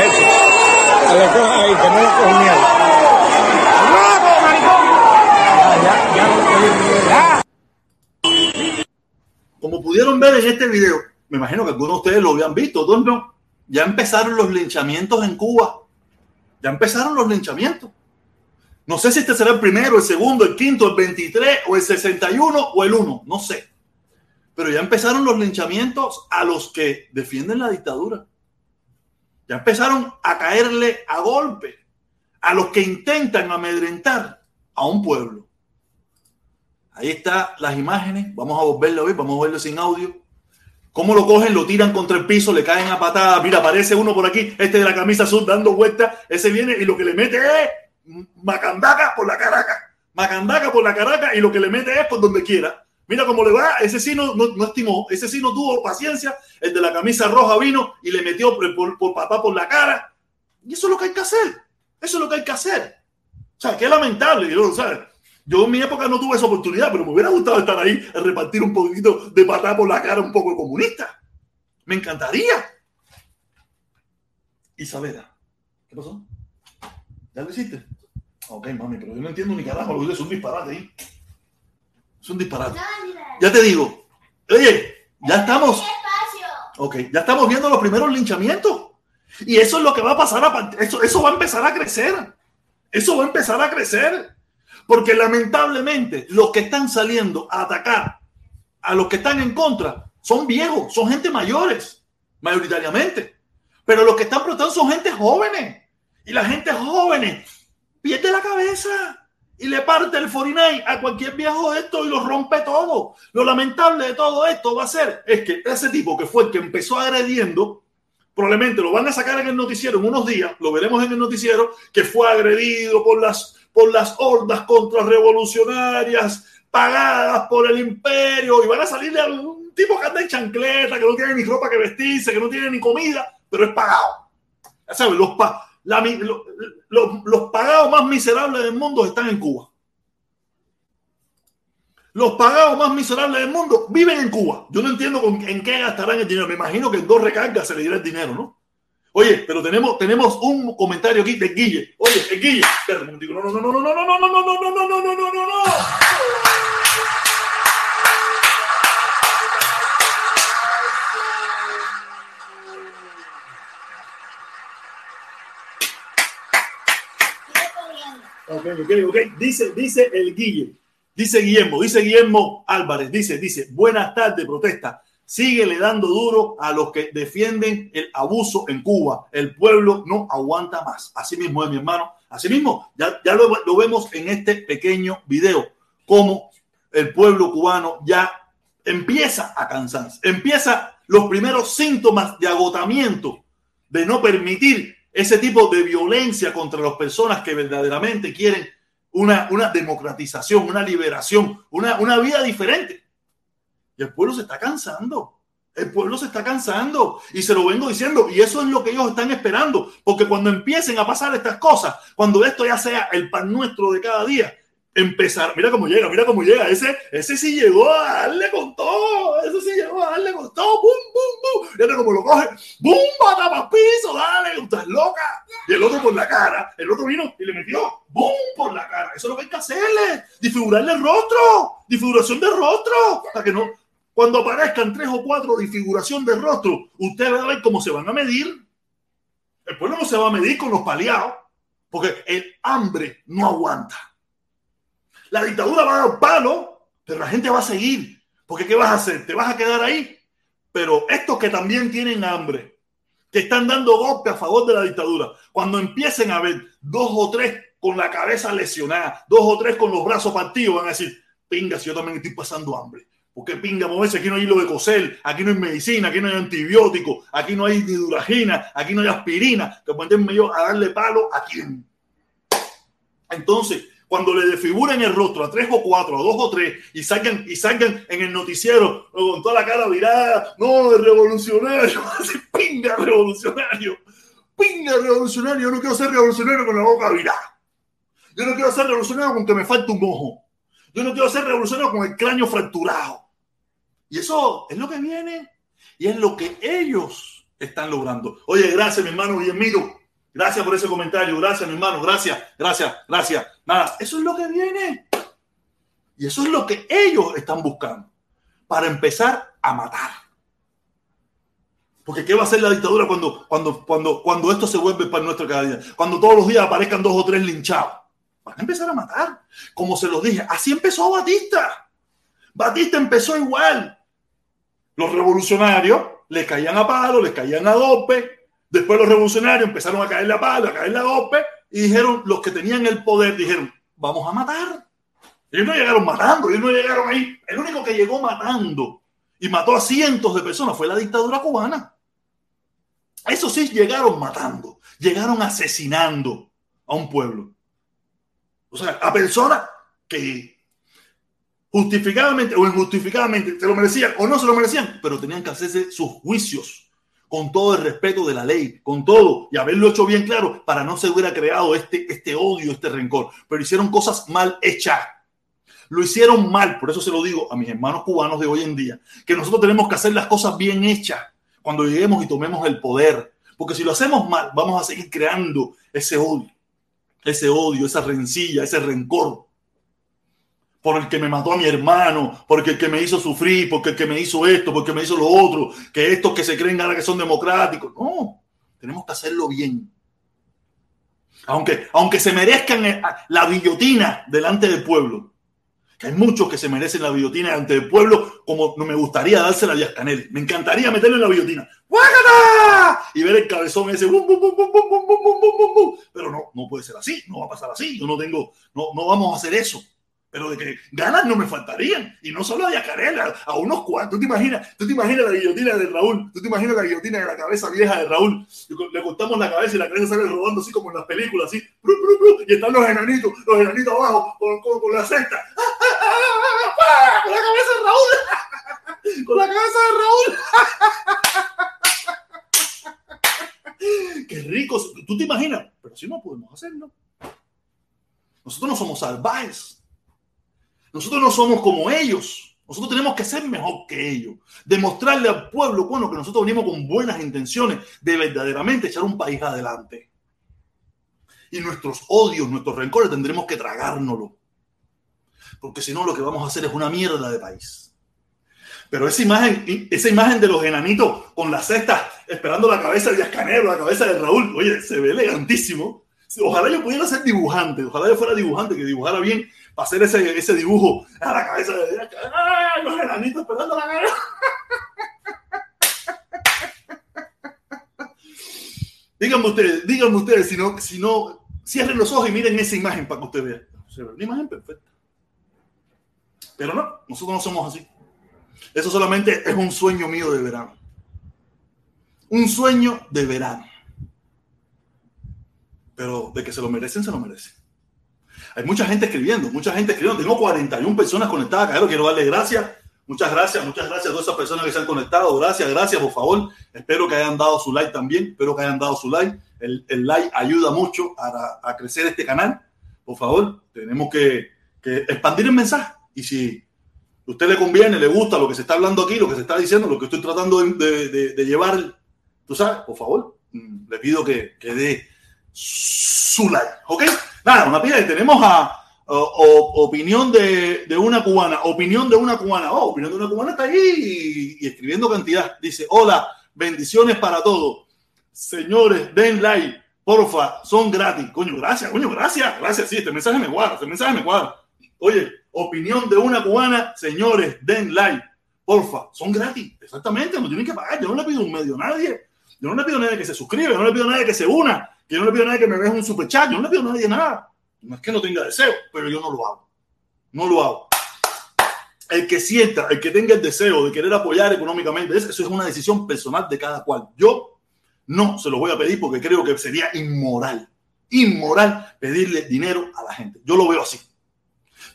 ese. A lo coja ahí, que no le cojo miedo. ¡Loco, maricón! Ya, ya, ya. Ya. Como pudieron ver en este video, me imagino que algunos de ustedes lo habían visto, otros no. Ya empezaron los linchamientos en Cuba. Ya empezaron los linchamientos. No sé si este será el primero, el segundo, el quinto, el 23 o el 61 o el 1, no sé. Pero ya empezaron los linchamientos a los que defienden la dictadura. Ya empezaron a caerle a golpe a los que intentan amedrentar a un pueblo. Ahí están las imágenes. Vamos a volverlo a ver, vamos a verlo sin audio. ¿Cómo lo cogen? Lo tiran contra el piso, le caen a patadas. Mira, aparece uno por aquí, este de la camisa azul dando vueltas. Ese viene y lo que le mete es macandaca por la caraca. Macandaca por la caraca y lo que le mete es por donde quiera. Mira cómo le va. Ese sí no, no, no estimó, ese sí no tuvo paciencia. El de la camisa roja vino y le metió por, por, papá por la cara. Y eso es lo que hay que hacer. Eso es lo que hay que hacer. O sea, qué lamentable. ¿sabes? Yo en mi época no tuve esa oportunidad, pero me hubiera gustado estar ahí a repartir un poquito de patada por la cara un poco comunista. Me encantaría. Isabela, ¿qué pasó? ¿Ya lo hiciste? Ok, mami, pero yo no entiendo ni carajo, lo que es un disparate ahí. Es un disparate. Ya te digo. Oye, ya estamos. Ok, ya estamos viendo los primeros linchamientos. Y eso es lo que va a pasar eso, eso va a empezar a crecer. Eso va a empezar a crecer. Porque lamentablemente los que están saliendo a atacar a los que están en contra son viejos, son gente mayores, mayoritariamente. Pero los que están protestando son gente jóvenes. Y la gente jóvenes pierde la cabeza y le parte el 49 a cualquier viejo de esto y lo rompe todo. Lo lamentable de todo esto va a ser es que ese tipo que fue el que empezó agrediendo, probablemente lo van a sacar en el noticiero en unos días, lo veremos en el noticiero, que fue agredido por las, por las hordas contrarrevolucionarias pagadas por el imperio y van a salir de un tipo que anda en chancleta, que no tiene ni ropa que vestirse, que no tiene ni comida, pero es pagado. Ya sabes, los, pa- la mi- lo- lo- los pagados más miserables del mundo están en Cuba. Los pagados más miserables del mundo viven en Cuba. Yo no entiendo en qué gastarán el dinero. Me imagino que en dos recargas se le dirá el dinero, ¿no? Oye, pero tenemos, tenemos un comentario aquí de Guille. Oye, el Guille. Espérate un momentico. No, no, no, no, no, no, no, no, no, no, no, no, no, no, no, no. Ok, ok, ok. Dice, dice el Guille. Dice Guillermo, dice Guillermo Álvarez, dice, dice, buenas tardes, protesta. Síguele dando duro a los que defienden el abuso en Cuba. El pueblo no aguanta más. Así mismo es, mi hermano. Así mismo, ya, lo, vemos en este pequeño video, cómo el pueblo cubano ya empieza a cansarse, empieza los primeros síntomas de agotamiento, de no permitir ese tipo de violencia contra las personas que verdaderamente quieren una, democratización, una liberación, una vida diferente. Y el pueblo se está cansando. El pueblo se está cansando. Y se lo vengo diciendo y eso es lo que ellos están esperando, porque cuando empiecen a pasar estas cosas, cuando esto ya sea el pan nuestro de cada día, empezar, mira cómo llega, mira cómo llega, ese, ese sí llegó a darle con todo, ese sí llegó a darle con todo, bum, bum, bum, mira cómo lo coge, bum, bata para piso, dale, estás loca, y el otro por la cara, el otro vino y le metió, bum, por la cara, eso es lo que hay que hacerle, disfigurarle el rostro, disfiguración de rostro, para que no, cuando aparezcan tres o cuatro disfiguración de rostro, usted va a ver cómo se van a medir, el pueblo no se va a medir con los paliados, porque el hambre no aguanta. La dictadura va a dar palo, pero la gente va a seguir. Porque ¿qué vas a hacer? ¿Te vas a quedar ahí? Pero estos que también tienen hambre, que están dando golpe a favor de la dictadura, cuando empiecen a ver dos o tres con la cabeza lesionada, dos o tres con los brazos partidos, van a decir, pinga, si yo también estoy pasando hambre. Porque pinga, moverse, aquí no hay hilo de coser, aquí no hay medicina, aquí no hay antibiótico, aquí no hay ni duragina, aquí no hay aspirina, que pueden yo a darle palo a quién. Entonces, cuando le desfiguren el rostro a tres o cuatro, a dos o tres, y salgan, y salgan en el noticiero con toda la cara virada, no, revolucionario, pinga revolucionario, pinga revolucionario, yo no quiero ser revolucionario con la boca virada, yo no quiero ser revolucionario con que me falte un ojo, yo no quiero ser revolucionario con el cráneo fracturado. Y eso es lo que viene, y es lo que ellos están logrando. Oye, gracias, mi hermano Guillermito. Gracias por ese comentario. Gracias, mi hermano. Gracias, gracias, gracias. Nada, eso es lo que viene. Y eso es lo que ellos están buscando para empezar a matar. Porque ¿qué va a hacer la dictadura cuando, cuando, cuando, cuando esto se vuelve para nuestro cada día? Cuando todos los días aparezcan dos o tres linchados. Van a empezar a matar. Como se los dije, así empezó Batista. Batista empezó igual. Los revolucionarios le caían a palo, le caían a dope, Después los revolucionarios empezaron a caer la pala, a caer la golpe, y dijeron, los que tenían el poder, dijeron, vamos a matar. Ellos no llegaron matando, ellos no llegaron ahí. El único que llegó matando y mató a cientos de personas fue la dictadura cubana. Eso sí, llegaron matando, llegaron asesinando a un pueblo. O sea, a personas que justificadamente o injustificadamente se lo merecían o no se lo merecían, pero tenían que hacerse sus juicios con todo el respeto de la ley, con todo, y haberlo hecho bien claro para no se hubiera creado este, este odio, este rencor. Pero hicieron cosas mal hechas. Lo hicieron mal, por eso se lo digo a mis hermanos cubanos de hoy en día, que nosotros tenemos que hacer las cosas bien hechas cuando lleguemos y tomemos el poder. Porque si lo hacemos mal, vamos a seguir creando ese odio, ese odio, esa rencilla, ese rencor por el que me mató a mi hermano, porque el que me hizo sufrir, porque el que me hizo esto, porque me hizo lo otro, que estos que se creen ahora que son democráticos. No, tenemos que hacerlo bien. Aunque, aunque se merezcan la guillotina delante del pueblo, que hay muchos que se merecen la guillotina delante del pueblo, como no me gustaría dársela a Díaz Canel. Me encantaría meterle la guillotina. Y ver el cabezón ese. Bum, bum, bum, Pero no, no puede ser así, no va a pasar así. Yo no tengo, no, no vamos a hacer eso pero de que ganas no me faltarían. Y no solo a Yacarela, a unos cuantos. ¿Tú te imaginas? ¿Tú te imaginas la guillotina de Raúl? ¿Tú te imaginas la guillotina de la cabeza vieja de Raúl? Le cortamos la cabeza y la cabeza sale rodando así como en las películas, así. Y están los enanitos, los enanitos abajo, con, con, con la cesta. Con la cabeza de Raúl. Con la cabeza de Raúl. Qué rico. ¿Tú te imaginas? Pero si no podemos hacerlo. Nosotros no somos salvajes. Nosotros no somos como ellos. Nosotros tenemos que ser mejor que ellos, demostrarle al pueblo bueno que nosotros venimos con buenas intenciones de verdaderamente echar un país adelante. Y nuestros odios, nuestros rencores tendremos que tragárnoslo. Porque si no, lo que vamos a hacer es una mierda de país. Pero esa imagen, esa imagen de los enanitos con las cestas esperando la cabeza de Ascanero, la cabeza de Raúl, oye, se ve elegantísimo. Ojalá yo pudiera ser dibujante, ojalá yo fuera dibujante, que dibujara bien para hacer ese, ese dibujo a la cabeza de ¡Ay, los enanitos esperando la cabeza! díganme ustedes, díganme ustedes, si no, si no, cierren los ojos y miren esa imagen para que usted vea. Se ve una imagen perfecta. Pero no, nosotros no somos así. Eso solamente es un sueño mío de verano. Un sueño de verano. Pero de que se lo merecen, se lo merecen. Hay mucha gente escribiendo, mucha gente escribiendo. Tengo 41 personas conectadas. Quiero darle gracias. Muchas gracias, muchas gracias a todas esas personas que se han conectado. Gracias, gracias, por favor. Espero que hayan dado su like también. Espero que hayan dado su like. El, el like ayuda mucho a, crecer este canal. Por favor, tenemos que, que expandir el mensaje. Y si a usted le conviene, le gusta lo que se está hablando aquí, lo que se está diciendo, lo que estoy tratando de, de, de llevar, tú sabes, por favor, mm, le pido que, que dé su like, ¿ok? Nada, una pila, tenemos a opinión de, una cubana, opinión de una cubana, oh, opinión de una cubana está ahí y, y escribiendo cantidad. Dice, hola, bendiciones para todos. Señores, den like, porfa, son gratis. Coño, gracias, coño, gracias, gracias. Sí, este mensaje me cuadra, este mensaje me cuadra. Oye, opinión de una cubana, señores, den like, porfa, son gratis. Exactamente, no tienen que pagar. Yo no le pido un medio a nadie. Yo no le pido a nadie que se suscriba, yo no le pido a nadie que se una, que yo no le pido a nadie que me deje un super chat, yo no le pido a nadie nada. No es que no tenga deseo, pero yo no lo hago. No lo hago. El que sienta, el que tenga el deseo de querer apoyar económicamente, eso es una decisión personal de cada cual. Yo no se lo voy a pedir porque creo que sería inmoral, inmoral pedirle dinero a la gente. Yo lo veo así.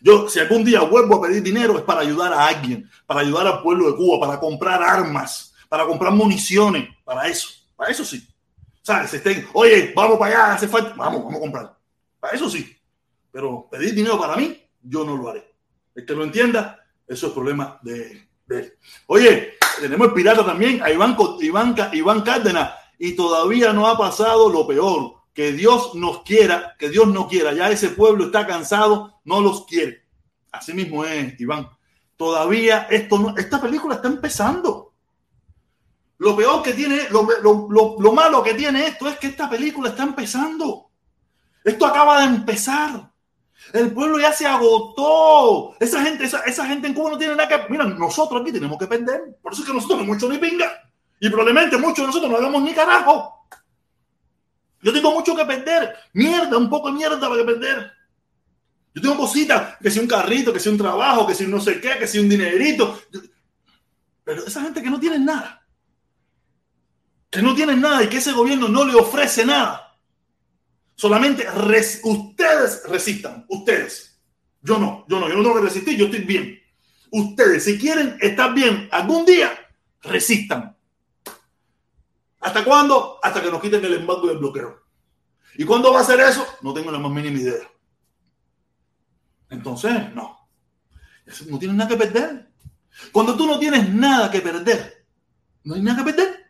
Yo, si algún día vuelvo a pedir dinero, es para ayudar a alguien, para ayudar al pueblo de Cuba, para comprar armas, para comprar municiones, para eso. Para eso sí. Estén, oye, vamos para allá, hace falta. Vamos, vamos a comprar. Eso sí. Pero pedir dinero para mí, yo no lo haré. El que lo entienda, eso es problema de, de él. Oye, tenemos el pirata también, a Iván, Iván, Iván Cárdenas, y todavía no ha pasado lo peor. Que Dios nos quiera, que Dios no quiera. Ya ese pueblo está cansado, no los quiere. Así mismo es, Iván. Todavía esto no, esta película está empezando. Lo peor que tiene, lo, lo, lo, lo malo que tiene esto es que esta película está empezando. Esto acaba de empezar. El pueblo ya se agotó. Esa gente, esa, esa, gente en Cuba no tiene nada que. Mira, nosotros aquí tenemos que perder. Por eso es que nosotros no hecho ni pinga. Y probablemente muchos de nosotros no hagamos ni carajo. Yo tengo mucho que perder. Mierda, un poco de mierda para que perder. Yo tengo cositas, que si un carrito, que si un trabajo, que si no sé qué, que si un dinerito. Pero esa gente que no tiene nada. Que no tienen nada y que ese gobierno no le ofrece nada. Solamente ustedes resistan, ustedes. Yo no, yo no, yo no tengo que resistir, yo estoy bien. Ustedes, si quieren estar bien algún día, resistan. ¿Hasta cuándo? Hasta que nos quiten el embargo y el bloqueo. ¿Y cuándo va a ser eso? No tengo la más mínima idea. Entonces, no. No tienes nada que perder. Cuando tú no tienes nada que perder, no hay nada que perder.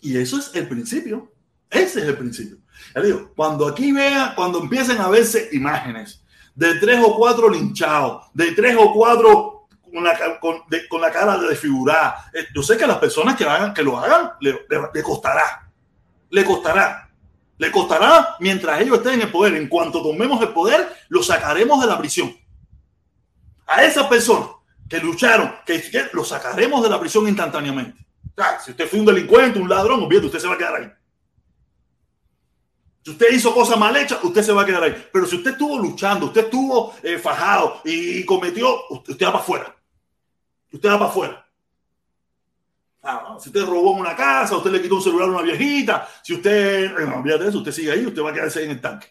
Y eso es el principio. Ese es el principio. Ya digo, cuando aquí vean, cuando empiecen a verse imágenes de tres o cuatro linchados, de tres o cuatro con la, de, cara desfigurada, eh, yo sé que a las personas que, hagan, que lo hagan le, costará. Le costará. Le costará mientras ellos estén en el poder. En cuanto tomemos el poder, lo sacaremos de la prisión. A esas personas que lucharon, que, que lo sacaremos de la prisión instantáneamente. Si usted fue un delincuente, un ladrón, olvídate, usted se va a quedar ahí. Si usted hizo cosas mal hechas, usted se va a quedar ahí. Pero si usted estuvo luchando, usted estuvo eh, fajado y cometió, usted, va para afuera. Usted va para afuera. Ah, si usted robó una casa, usted le quitó un celular a una viejita, si usted, no olvídate de eso, usted sigue ahí, usted va a quedarse ahí en el tanque.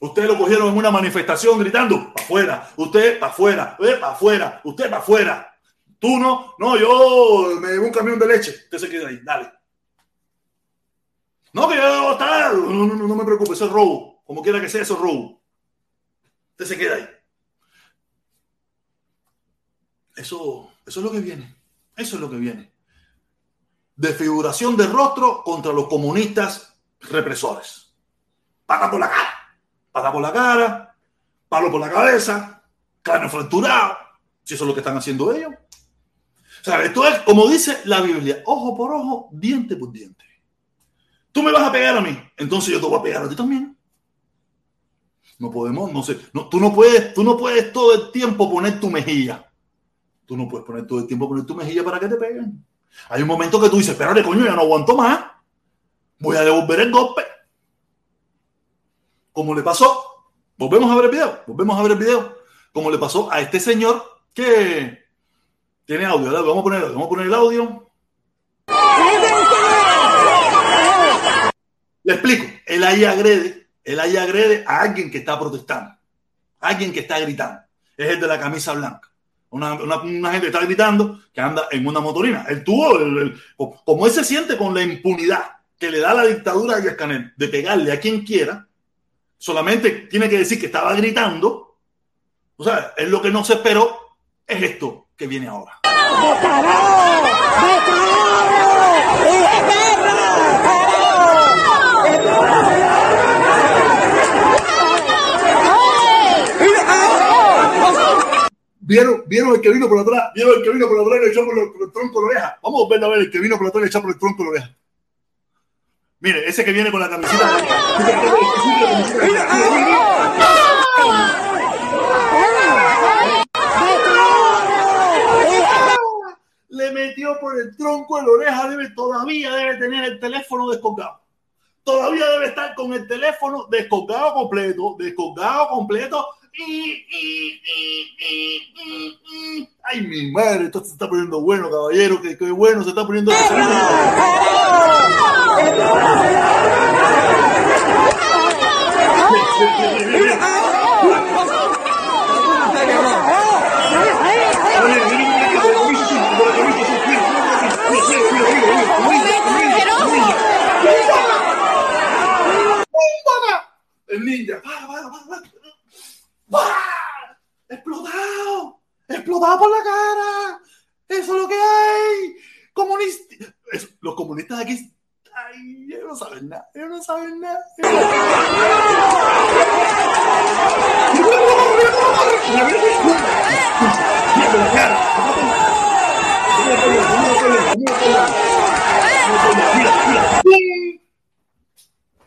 Usted lo cogieron en una manifestación gritando, para afuera, usted para afuera, usted para afuera, usted para afuera. Tú no, no, yo me llevo un camión de leche, usted se queda ahí, dale. No, que yo está, no, no, no, no me preocupe, eso es robo, como quiera que sea, eso es robo. Usted se queda ahí. Eso, eso es lo que viene. Eso es lo que viene. Desfiguración de rostro contra los comunistas represores. Pata por la cara. Pata por la cara. Palo por la cabeza. Cráneo fracturado. Si eso es lo que están haciendo ellos. O sea, esto es como dice la Biblia: ojo por ojo, diente por diente. Tú me vas a pegar a mí, entonces yo te voy a pegar a ti también. No podemos, no sé, no, tú no puedes, tú no puedes todo el tiempo poner tu mejilla. Tú no puedes poner todo el tiempo poner tu mejilla para que te peguen. Hay un momento que tú dices, espérate, coño, ya no aguanto más. Voy a devolver el golpe. Como le pasó, volvemos a ver el video, volvemos a ver el video, como le pasó a este señor que tiene audio, ¿verdad? Vamos a poner, vamos a poner el audio. Le explico, él ahí agrede, él ahí agrede a alguien que está protestando, a alguien que está gritando. Es el de la camisa blanca. Una, una, gente está gritando que anda en una motorina. Él tuvo, como él se siente con la impunidad que le da la dictadura a Díaz de pegarle a quien quiera, solamente tiene que decir que estaba gritando. O sea, es lo que no se esperó, es esto que viene ahora. ¿Vieron, ¿Vieron el que vino por atrás? ¿Vieron el que vino por atrás y le echó por el, por el tronco de la oreja? Vamos a ver a ver el que vino por atrás y le echó por el tronco de la oreja. Mire, ese que viene con la camiseta. Le metió por el tronco de la oreja, debe, todavía debe tener el teléfono descolgado. Todavía debe estar con el teléfono descolgado completo, descolgado completo. Ay, mi madre, esto se está poniendo bueno, caballero, que, que bueno se está poniendo. El ninja, para, para, para. ¡Bah! ¡Explotado! ¡Explotado por la cara! ¡Eso es lo que hay! ¡Comunista! Los comunistas aquí. ¡Ay! Ellos no saben nada. Ellos no saben nada.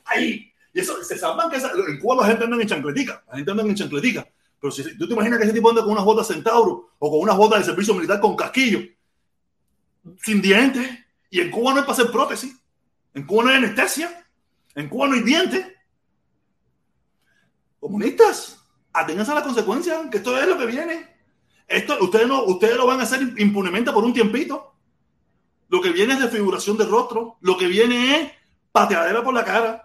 Ahí. Y eso, se salvan que en Cuba la gente anda en chancletica, la gente anda en chancletica. Pero si tú te imaginas que ese tipo anda con unas botas Centauro o con unas botas de servicio militar con casquillo, sin dientes, y en Cuba no hay para hacer prótesis, en Cuba no hay anestesia, en Cuba no hay dientes. Comunistas, aténganse a las consecuencias, que esto es lo que viene. Esto, ustedes, no, ustedes lo van a hacer impunemente por un tiempito. Lo que viene es desfiguración de rostro, lo que viene es pateadera por la cara.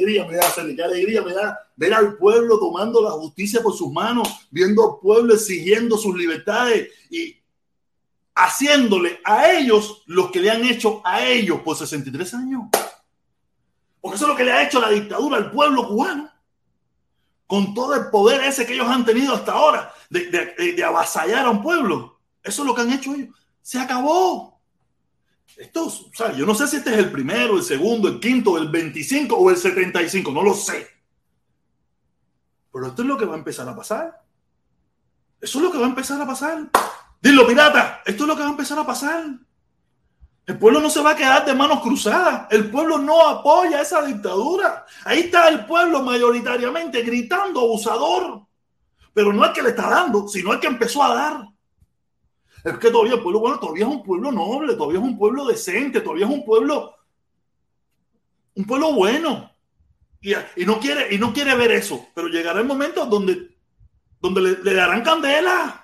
alegría me da, qué alegría me da ver al pueblo tomando la justicia por sus manos, viendo al pueblo exigiendo sus libertades y haciéndole a ellos lo que le han hecho a ellos por 63 años. Porque eso es lo que le ha hecho la dictadura al pueblo cubano. Con todo el poder ese que ellos han tenido hasta ahora, de, de, de avasallar a un pueblo. Eso es lo que han hecho ellos. Se acabó. Esto, o sea, yo no sé si este es el primero, el segundo, el quinto, el 25 o el 75, no lo sé. Pero esto es lo que va a empezar a pasar. Eso es lo que va a empezar a pasar. Dilo, pirata, esto es lo que va a empezar a pasar. El pueblo no se va a quedar de manos cruzadas. El pueblo no apoya esa dictadura. Ahí está el pueblo mayoritariamente gritando abusador. Pero no es que le está dando, sino el que empezó a dar. Es que todavía el pueblo, bueno, todavía es un pueblo noble, todavía es un pueblo decente, todavía es un pueblo, un pueblo bueno. Y, no quiere, y no quiere ver eso. Pero llegará el momento donde, donde le, le darán candela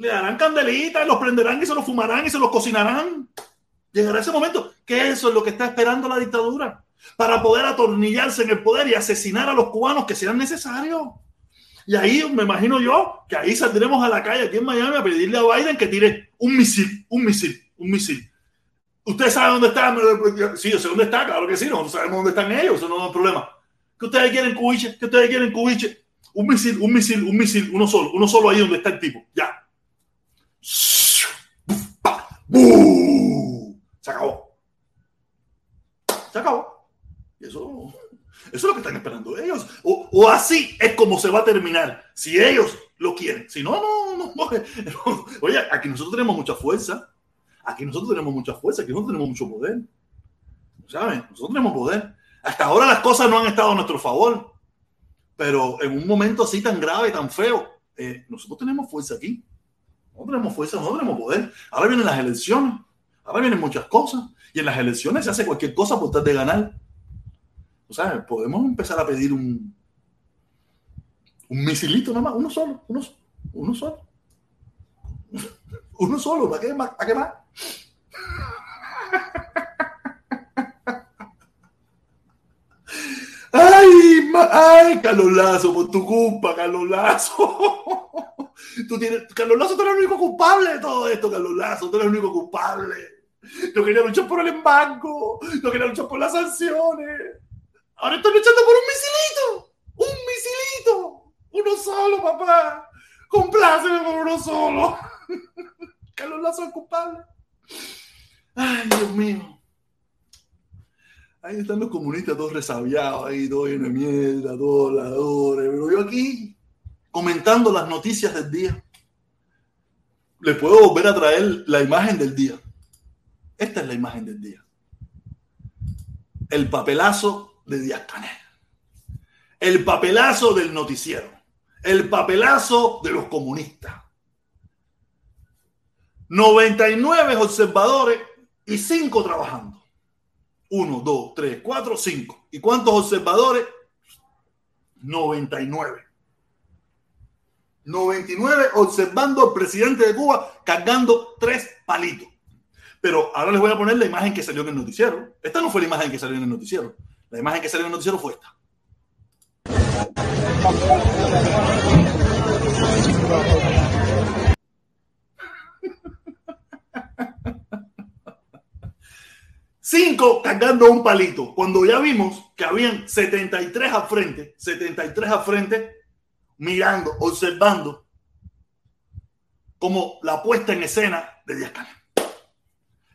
le darán candelitas, los prenderán y se los fumarán y se los cocinarán. Llegará ese momento que eso es lo que está esperando la dictadura para poder atornillarse en el poder y asesinar a los cubanos que sean necesarios. Y ahí me imagino yo que ahí saldremos a la calle aquí en Miami a pedirle a Biden que tire un misil, un misil, un misil. ¿Usted sabe dónde está? Sí, yo sé dónde está, claro que sí, nosotros sabemos dónde están ellos, eso no es problema. ¿Qué ustedes quieren, cubiche? ¿Qué ustedes quieren, cubiche? Un misil, un misil, un misil, uno solo, uno solo ahí donde está el tipo, ya. Se acabó. Se acabó. Y eso, eso es lo que están esperando ellos. O, así es como se va a terminar. Si ellos lo quieren. Si no, no, no. Oye, aquí nosotros tenemos mucha fuerza. Aquí nosotros tenemos mucha fuerza. Aquí nosotros tenemos mucho poder. ¿Saben? Nosotros tenemos poder. Hasta ahora las cosas no han estado a nuestro favor. Pero en un momento así tan grave, tan feo, eh, nosotros tenemos fuerza aquí. No tenemos fuerza, no tenemos poder. Ahora vienen las elecciones. Ahora vienen muchas cosas. Y en las elecciones se hace cualquier cosa por tratar de ganar. Sea, podemos empezar a pedir un, un misilito nada más, uno solo, uno, uno solo. Uno solo, ¿para qué más? ¿Para qué más? Ay, ay, Carlos Lazo, por tu culpa, Carlos Lazo. Tú tienes, Carlos Lazo, tú eres el único culpable de todo esto, Carlos Lazo, tú eres el único culpable. Yo quería luchar por el embargo, yo quería luchar por las sanciones. Ahora estoy luchando por un misilito, un misilito, uno solo, papá. Compláceme por uno solo. Carlos Lazo es culpable. Ay, Dios mío. Ahí están los comunistas todos resabiados, ahí todos llenos de mierda, todos ladores. Pero yo aquí, comentando las noticias del día, les puedo volver a traer la imagen del día. Esta es la imagen del día. El papelazo de Díaz Canel. El papelazo del noticiero. El papelazo de los comunistas. 99 observadores y 5 trabajando. 1, 2, 3, 4, 5. ¿Y cuántos observadores? 99. 99 observando al presidente de Cuba cargando tres palitos. Pero ahora les voy a poner la imagen que salió en el noticiero. Esta no fue la imagen que salió en el noticiero. La imagen que salió en el noticiero fue esta. Cinco cargando un palito. Cuando ya vimos que habían 73 al frente, 73 al frente, mirando, observando como la puesta en escena de Díaz Canel.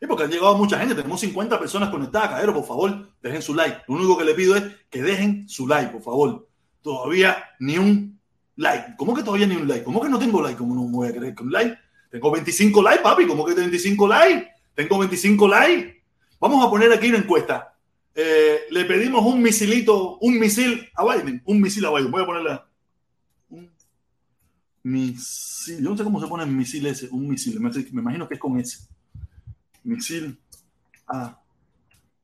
Porque han llegado mucha gente, tenemos 50 personas conectadas, Cadero, por favor, dejen su like. Lo único que le pido es que dejen su like, por favor. Todavía ni un like. ¿Cómo que todavía ni un like? ¿Cómo que no tengo like? ¿Cómo no me voy a creer que un like? Tengo 25 likes, papi. ¿Cómo que 25 likes? Tengo 25 likes. Vamos a poner aquí una encuesta. Eh, le pedimos un misilito, un misil a Biden. Un misil a Biden. Voy a ponerle un misil. Yo no sé cómo se pone el misil ese. Un misil. Me imagino que es con ese. Misil a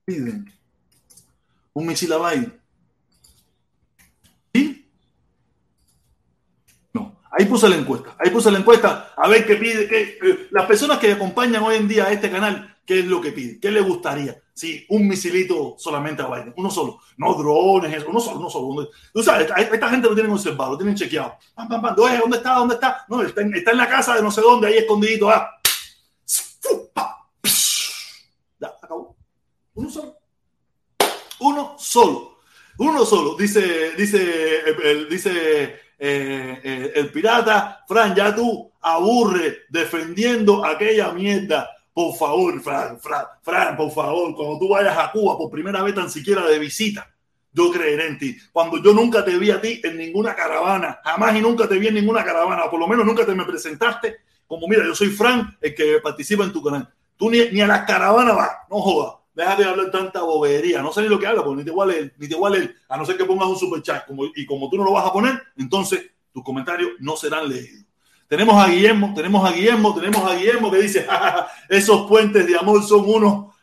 Biden. Un misil a Biden. ¿Sí? No. Ahí puse la encuesta. Ahí puse la encuesta. A ver qué pide. Qué, las personas que acompañan hoy en día a este canal ¿Qué es lo que pide? ¿Qué le gustaría? Sí, un misilito solamente a Biden, uno solo, no drones, uno solo, uno solo. Tú sabes, esta gente lo tienen observado, lo tienen chequeado. Pam, pam, pam. ¿Dónde está? ¿Dónde está? No, está en, la casa de no sé dónde, ahí escondidito. Ah. Uno solo. Uno solo. Uno solo. Dice, dice, el, dice eh, eh, el pirata, Fran, ya tú aburre defendiendo aquella mierda por favor, Fran, Fran, Fran, por favor, cuando tú vayas a Cuba por primera vez tan siquiera de visita, yo creeré en ti. Cuando yo nunca te vi a ti en ninguna caravana, jamás y nunca te vi en ninguna caravana, por lo menos nunca te me presentaste como, mira, yo soy Fran, el que participa en tu canal. Tú ni, ni a las caravanas vas, no jodas. Deja de hablar tanta bobería. No sé ni lo que habla, porque ni te voy a ni te voy a a no ser que pongas un super chat. Y como tú no lo vas a poner, entonces tus comentarios no serán leídos. Tenemos a Guillermo, tenemos a Guillermo, tenemos a Guillermo que dice, esos puentes de amor son unos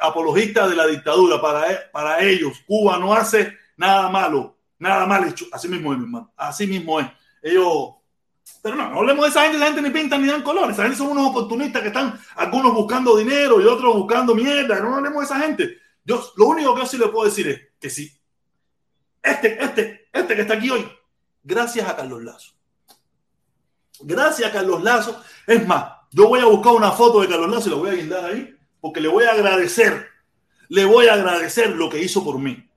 apologistas de la dictadura. Para, e, para ellos, Cuba no hace nada malo, nada mal hecho. Así mismo es, mi hermano. Así mismo es. Ellos, Pero no, no hablemos de esa gente, esa gente ni pintan ni dan colores. Esa gente son unos oportunistas que están algunos buscando dinero y otros buscando mierda. No hablemos de esa gente. Yo, lo único que yo sí le puedo decir es que sí. Este, este, este que está aquí hoy, gracias a Carlos Lazo. Gracias a Carlos Lazo. Es más, yo voy a buscar una foto de Carlos Lazo y la voy a guindar ahí, porque le voy a agradecer, le voy a agradecer lo que hizo por mí.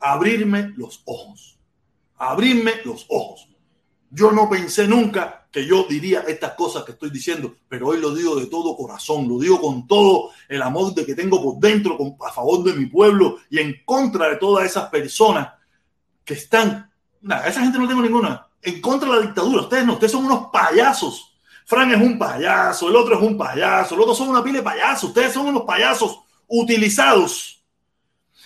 Abrirme los ojos. Abrirme los ojos. Yo no pensé nunca que yo diría estas cosas que estoy diciendo, pero hoy lo digo de todo corazón, lo digo con todo el amor de que tengo por dentro con, a favor de mi pueblo y en contra de todas esas personas que están, nada, esa gente no tengo ninguna, en contra de la dictadura. Ustedes no, ustedes son unos payasos. Fran es un payaso, el otro es un payaso, los otros son una pila de payasos. Ustedes son unos payasos utilizados.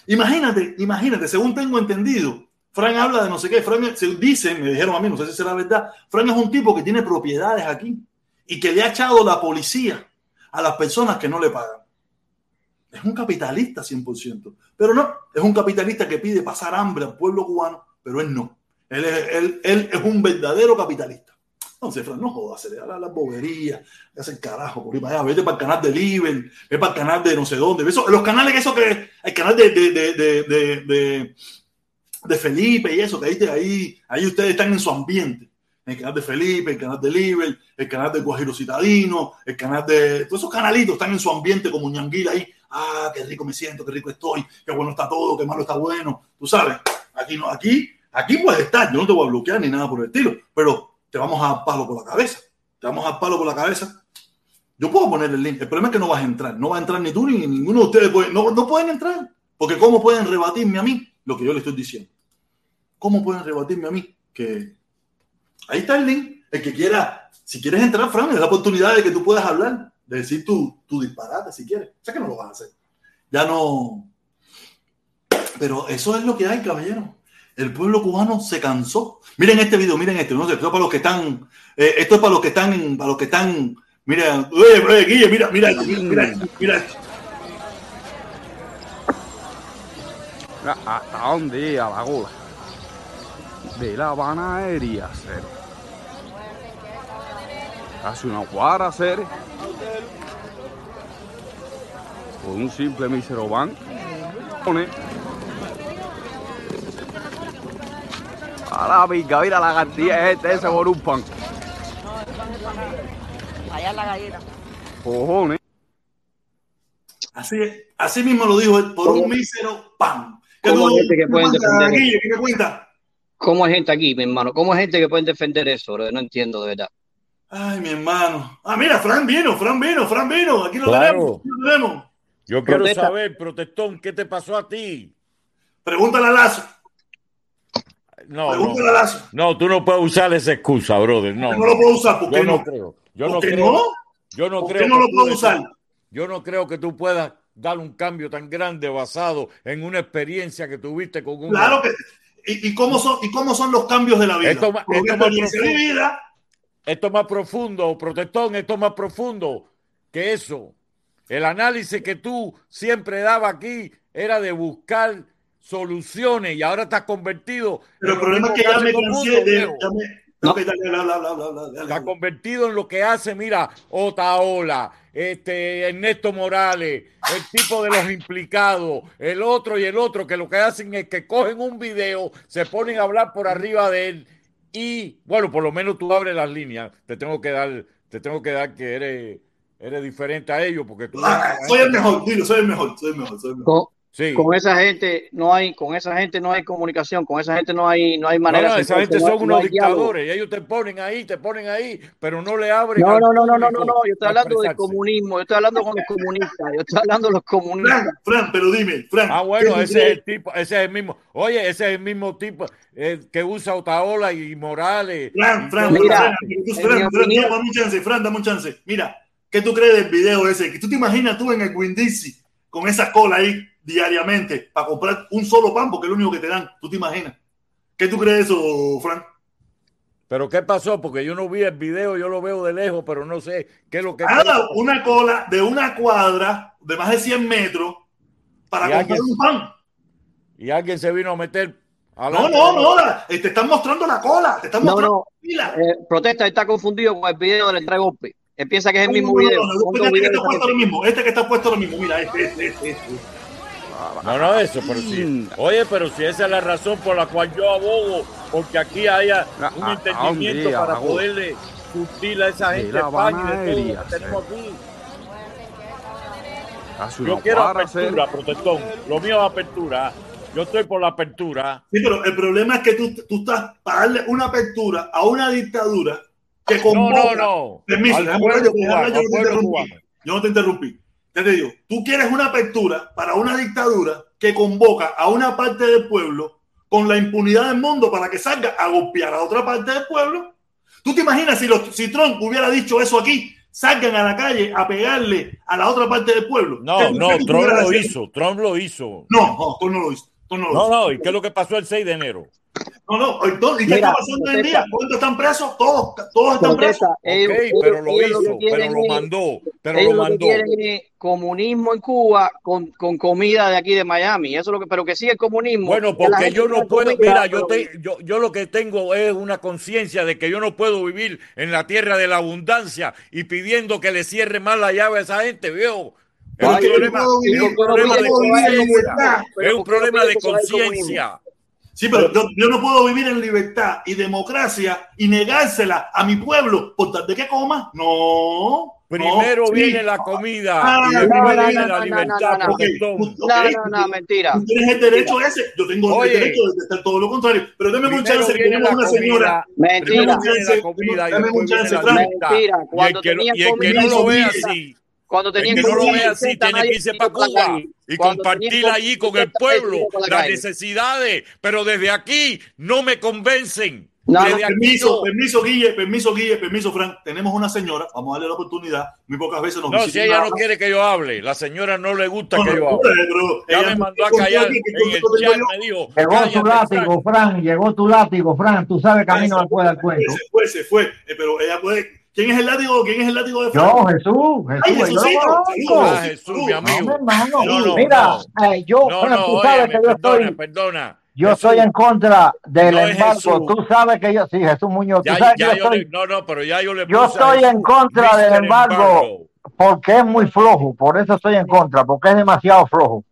Imagínate, imagínate, según tengo entendido, Fran habla de no sé qué. Fran se dice, me dijeron a mí, no sé si será verdad. Fran es un tipo que tiene propiedades aquí y que le ha echado la policía a las personas que no le pagan. Es un capitalista 100%. Pero no, es un capitalista que pide pasar hambre al pueblo cubano, pero él no. Él es, él, él es un verdadero capitalista. Entonces, Fran, no jodas, se le da la bobería, le hace el carajo por ahí para allá, vete para el canal de Liber, vete para el canal de no sé dónde, eso, los canales, eso que, el canal de, de, de, de, de, Felipe y eso, que ahí, ahí, ahí ustedes están en su ambiente. El canal de Felipe, el canal de Liber, el canal de Guajiro Citadino, el canal de. Todos esos canalitos están en su ambiente como ñanguila ahí. Ah, qué rico me siento, qué rico estoy, qué bueno está todo, qué malo está bueno. Tú sabes, aquí no, aquí, aquí puedes estar, yo no te voy a bloquear ni nada por el estilo, pero te vamos a dar palo por la cabeza. Te vamos a dar palo por la cabeza. Yo puedo poner el link. El problema es que no vas a entrar. No va a entrar ni tú ni ninguno de ustedes. No, no pueden entrar. Porque ¿cómo pueden rebatirme a mí lo que yo le estoy diciendo? ¿Cómo pueden rebatirme a mí? Que ahí está el link. El que quiera, si quieres entrar, Fran, es la oportunidad de que tú puedas hablar, de decir tu, tu disparate si quieres. Sé que no lo vas a hacer. Ya no. Pero eso es lo que hay, caballero. El pueblo cubano se cansó. Miren este video, miren este. Esto es para los que están. Eh, esto es para los que están. Para los que están. Mira, oye, oye, Guille, mira, mira, mira, mira, mira. ¿Hasta dónde llega la gola? De la Habana aérea, ser. Hace una cuadra, ser. Con un simple mísero van. Pone. A la pica, mira la cantidad este, ese por un pan. Allá en la gallina. Cojones. Así, así mismo lo dijo él, por un mísero pan. ¿Qué ¿Cómo tú- gente que qué pueden defender? ¿Qué cuenta? ¿Cómo hay gente aquí, mi hermano? ¿Cómo hay gente que puede defender eso, bro? No entiendo, de verdad. Ay, mi hermano. Ah, mira, Fran vino, Fran vino, Fran vino. Aquí lo Claro. tenemos, aquí lo tenemos. Yo quiero Protesta. saber, protestón, ¿qué te pasó a ti? Pregúntale a Lazo. No, Pregúntale a no, Lazo. no, tú no puedes usar esa excusa, brother. No, No, lo puedo usar. ¿Por qué yo no no? creo. Yo no ¿Por qué creo. no? Yo no ¿Por creo qué no lo puedo usar? Yo no creo que tú puedas dar un cambio tan grande basado en una experiencia que tuviste con un. Claro que. ¿Y, y cómo son, ¿Y cómo son los cambios de la vida? Esto esto más profundo. vivida. Esto es más profundo, protestón, esto es más profundo que eso. El análisis que tú siempre dabas aquí era de buscar soluciones y ahora estás convertido. Pero el problema es que ya me cansé de. Está convertido en lo que hace, mira, Otaola, este, Ernesto Morales, el tipo de los implicados, el otro y el otro, que lo que hacen es que cogen un video, se ponen a hablar por arriba de él y, bueno, por lo menos tú abres las líneas. Te tengo que dar, te tengo que dar que eres, eres diferente a ellos porque tú... Ah, soy el mejor, dilo, soy el mejor, soy el mejor, soy el mejor. Con, Sí. con esa gente no hay, con esa gente no hay comunicación, con esa gente no hay, no hay No, manera no, de esa gente no son no unos diálogo. dictadores y ellos te ponen ahí, te ponen ahí, pero no le abren. No, no, no, no, no, no, no, yo estoy hablando del comunismo, yo estoy hablando con los comunistas, yo estoy hablando de los comunistas. Fran, Fran, pero dime, Fran. Ah, ¿qué bueno, ese es el tipo, ese es el mismo. Oye, ese es el mismo tipo eh, que usa Otaola y Morales. Fran, Fran, Mira, Fran, Fran, Fran, dame un chance, Fran, dame un chance. Mira, ¿qué tú crees del video ese? Tú te imaginas tú en el Windisi con esa cola ahí diariamente para comprar un solo pan porque es lo único que te dan. ¿Tú te imaginas? ¿Qué tú crees de eso, Fran? Pero ¿qué pasó? Porque yo no vi el video, yo lo veo de lejos, pero no sé qué es lo que Ah, una cola de una cuadra de más de 100 metros para comprar alguien- un pan. Y alguien se vino a meter No, no, no, la- eh, te están mostrando la cola, te están No, mostrando no. la fila. Eh, protesta está confundido con el video del tres golpe. Él piensa que es el mismo No, video. este que videos está puesto lo diferentes. mismo, este que está puesto lo mismo, mira, este, este, este, este. No, no, eso, pero sí. Oye, pero si esa es la razón por la cual yo abogo, porque aquí haya Ah, un ah, entendimiento día, para Raúl. poderle surtir a esa gente de España y de todo lo que tenemos aquí. Yo quiero apertura, protestón. Lo mío es apertura. Yo estoy por la apertura. Sí, pero el problema es que tú, tú estás para darle una apertura a una dictadura que No, convoca. no, no. Permiso, Al déjame pueblo hablar, déjame hablar, cubano, yo al no cubano. Yo no te interrumpí. Ya te digo, tú quieres una apertura para una dictadura que convoca a una parte del pueblo con la impunidad del mundo para que salga a golpear a otra parte del pueblo. ¿Tú te imaginas si, los, si Trump hubiera dicho eso aquí? Salgan a la calle a pegarle a la otra parte del pueblo. No, ¿Qué- no, Trump lo hizo. Trump lo hizo. No, no, Trump no lo hizo. No No. ¿Y qué es lo que pasó el 6 de enero? No, no, entonces, ¿y qué Mira, está pasando hoy en protesta. día? ¿Cuántos están presos? Todos, todos están presos. Protesta. Ellos- Ok, ellos- pero lo hizo, pero lo mandó, pero ellos lo lo que mandó. comunismo en Cuba con, con comida de aquí de Miami. Eso es lo que, pero que sí el comunismo. Bueno, porque yo no puedo, comida, mira, yo, te, yo, yo lo que tengo es una conciencia de que yo no puedo vivir en la tierra de la abundancia y pidiendo que le cierre más la llave a esa gente, viejo. Es un problema, es un problema de conciencia. Es un ¿por qué no problema de conciencia. Sí, pero yo, yo no puedo vivir en libertad y democracia y negársela a mi pueblo por tal de que coma. No. Primero no, sí. viene la comida Ah, y no, después no, viene no, la libertad, no, no, no. Ok, protestón. tú- No, ok, no, no, mentira. Tú tienes el derecho ese, yo tengo Oye. el derecho de estar todo lo contrario. Pero dame un Primero chance que tenemos la una señora. comida, Mentira. primero después un chance, la Fran. libertad. Mentira, Y el que, y el no lo ve así, Cuando el tenían que no lo así tiene que irse para Cuba y Cuando compartir allí con el pueblo la las necesidades, pero desde aquí no me convencen. No, Permiso, no. permiso, Guille, permiso, Guille, permiso, Fran. Tenemos una señora, vamos a darle la oportunidad. Muy pocas veces nos No, si ella una- no quiere que yo hable, la señora no le gusta No, que no, yo hable. pero Ya ella- me mandó a ¿qué callar en el chat, me dijo, Llegó tu látigo, Frank. Fran, llegó tu látigo, Fran, tú sabes que a mí no me puede dar cuento. Se fue, se fue. Eh, pero ella puede. ¿Quién es el látigo? ¿Quién es el látigo de Fran? Yo, Jesús, Ay, Jesús, Jesucito, saludos, conozco. Ah, Jesús, mi amigo. hermano. No, no, Mira, no. eh, yo, tú sabes óyeme, que yo perdona, estoy, perdona. yo Jesús, estoy en contra del No embargo. Jesús. Tú sabes que yo, sí, Jesús Muñoz, tú ya, sabes ya que yo yo le- estoy, no, no, pero ya yo le yo estoy en Jesús, contra del Mr. embargo porque es muy flojo, por eso estoy en contra, porque es demasiado flojo.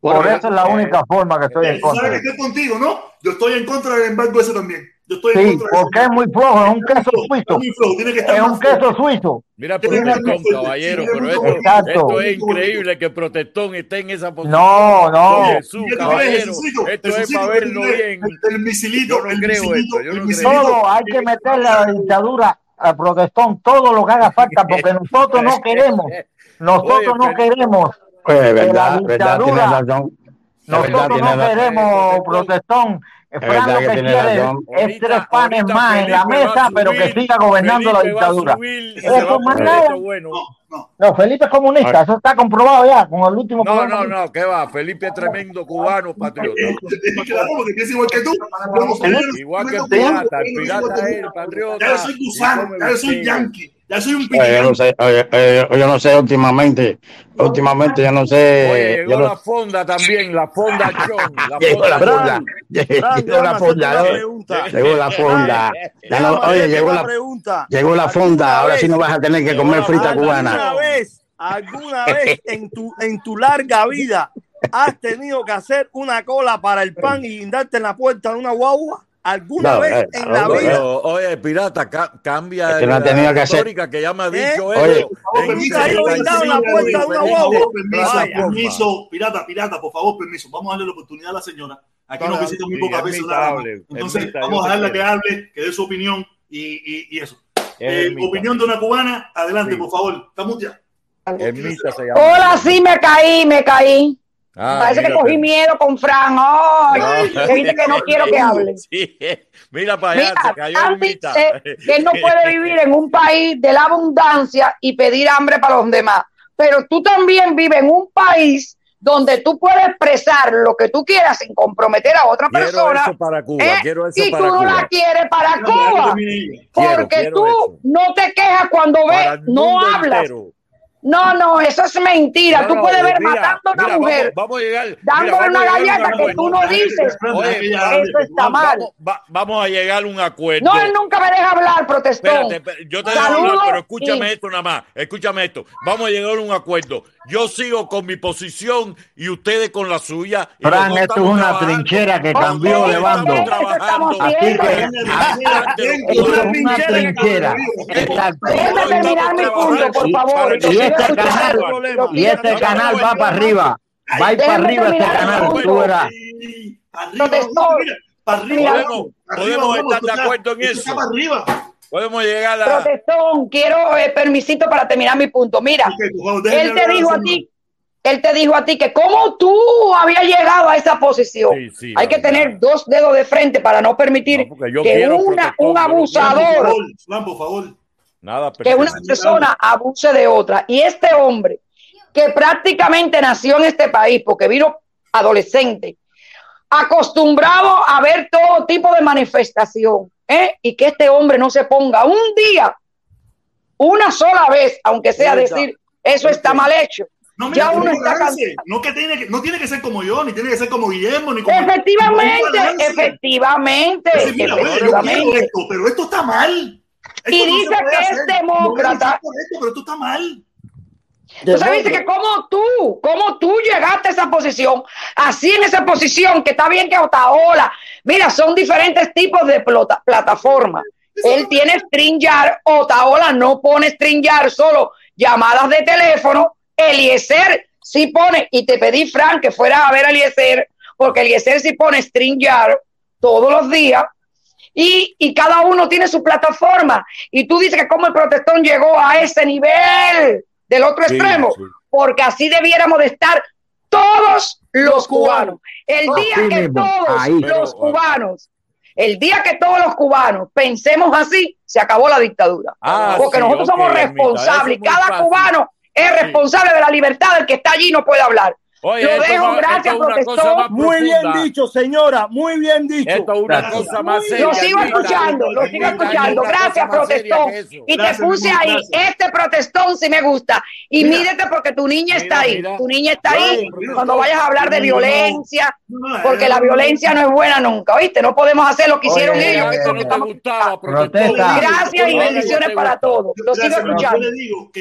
Por Bueno, eso es la eh, única forma que estoy en Tú sabes contra. que estoy contigo, ¿no? Yo estoy en contra del embargo ese también. Yo estoy en Sí, porque es muy flojo, es un queso Es suizo, muy flojo, tiene que estar es un queso suizo. Mira, protestón, caballero, pero esto, esto es increíble que protestón esté en esa posición. No, no. Jesús, ¿Qué tú crees, caballero, esto es para ¿qué tú verlo bien. El, misilito, el creo misilito, esto, yo el no misilito. todo hay que meterle a la dictadura al protestón todo lo que haga falta porque nosotros no queremos nosotros Oye, no queremos Pues la verdad, verdad, tiene dictadura- razón. Nosotros no queremos protestón Fran lo que que quiere razón. es Ahorita- tres panes más en la Felipe va a mesa pero que subir, siga gobernando la Felipe va a dictadura subir Eso más nada. bueno. No, no. no Felipe es comunista eso está comprobado ya con el último No, no, no, ¿qué va? Felipe es tremendo cubano, patriota. Eh, porque piensa igual que tú. Igual que el que pirata, el pirata que es el patriota. Ya yo soy gusano, ya yo soy yankee, ya soy un Oye, yo no sé, oye, oye, yo no sé últimamente, últimamente yo no sé. Oye, yo llegó no- la fonda también, la fonda John. La Llegó la fonda llegó la fonda, ¿no? llegó la fonda. No- oye, llegó la, pregunta. llegó la fonda, ¿Alguna ahora sí no vas a tener que Llegó comer la frita fonda. cubana. ¿Alguna vez, alguna vez en tu, en tu larga vida has tenido que hacer una cola para el pan y guindarte en la puerta de una guagua? ¿Alguna No, vez eh, en no, la vida? Pero, oye, pirata, ca- cambia Es que no ha la tenido que hacer- retórica que ya me ha dicho ¿Eh? él. Oye, permiso, guindado en la puerta de una por guagua. favor, permiso, Vaya. permiso, pirata, pirata, por favor, permiso. Vamos a darle la oportunidad a la señora. Aquí No, nos no, visita muy pocas veces. Entonces, vamos a dejarla que hable, que dé su opinión y, y, y eso. Es Eh, opinión de una cubana, adelante, Sí. por favor. Estamos ya. Hola, sí me caí, me caí. Ah, Parece que cogí pero- miedo con Fran. Ay, No. que dice que no quiero que hable. Sí, mira para allá, Mira, se cayó que él no puede vivir en un país de la abundancia y pedir hambre para los demás. Pero tú también vives en un país donde tú puedes expresar lo que tú quieras sin comprometer a otra Quiero persona. eso para Cuba, ¿eh? quiero eso y tú para no Cuba. la quieres para Cuba. Quiero, Porque quiero tú eso. no te quejas cuando ves, no hablas. entero. No, no, eso es mentira. No, tú no, puedes ver mira, matando a una mira, mujer, Vamos, vamos a llegar. dándole mira, una galleta que tú no acuerdo. dices. Oye, Eso está mal. Vamos, va- vamos a llegar a un acuerdo. No, él nunca me deja hablar, protestón. Espérate, espérate, yo te dejo hablar, pero escúchame y- esto nada más. Escúchame esto. Vamos a llegar a un acuerdo. Yo sigo con mi posición y ustedes con la suya. Fran, esto es una trabajando. trinchera que cambió de bando. Así que es una trinchera. Déjame terminar mi punto, por favor. Y este canal, y este canal va para arriba. Va a ir para arriba este canal, tú verás. Para arriba. Podemos, estar de acuerdo en eso. para arriba. Podemos llegar a. Protestón, quiero eh, permisito para terminar mi punto. Mira, déjenme él te dijo a ti, él te dijo a ti que cómo tú habías llegado a esa posición. Sí, sí, Hay la que verdad. tener dos dedos de frente para no permitir No, que una, un Fran, por abusador, favor, por favor. Nada, que una persona abuse de otra. Y este hombre, que prácticamente nació en este país porque vino adolescente, acostumbrado a ver todo tipo de manifestación, ¿eh? y que este hombre no se ponga un día, una sola vez, aunque sea decir, eso está mal hecho. No, Ya mira, uno no está cansado. No que tiene que, no tiene que ser como yo, ni tiene que ser como Guillermo, ni como. Efectivamente, efectivamente, Decir, mira, yo esto, pero esto está mal. Y dice que es demócrata. No, no, esto, pero esto está mal. Viste que como tú, como tú llegaste a esa posición, así en esa posición, que está bien que Otaola, mira, son diferentes tipos de plota- plataformas. Él tiene StreamYard, Otaola no pone StreamYard, solo llamadas de teléfono. Eliezer sí pone, y te pedí, Frank, que fuera a ver a Eliezer, porque Eliezer sí pone StreamYard todos los días. Y, y cada uno tiene su plataforma. Y tú dices que cómo el protestón llegó a ese nivel del otro Sí, extremo, sí. porque así debiéramos de estar todos los cubanos. El día que mismo, todos ahí. los Pero, cubanos, el día que todos los cubanos pensemos así, se acabó la dictadura. Ah, porque sí, nosotros somos responsables cada fácil. cubano es responsable de la libertad del que está allí y no puede hablar. Oye, Lo esto dejo, gracias, esto es Muy bien dicho, señora, muy bien dicho. Esto es una Gracias. cosa más seria. Lo sigo escuchando, lo sigo escuchando. Gracias, protestón. Y te puse ahí, gracias. este protestón sí me gusta. Y Mira. mídete porque tu niña Mira, está ahí. mira. Tu niña está Mira, ahí. Cuando vayas a hablar de violencia, No, no, porque la violencia no es buena nunca, ¿oíste? No podemos hacer lo que hicieron Oye, ellos. que no te gustaba, protestón. Gracias y bendiciones para todos. Lo sigo escuchando.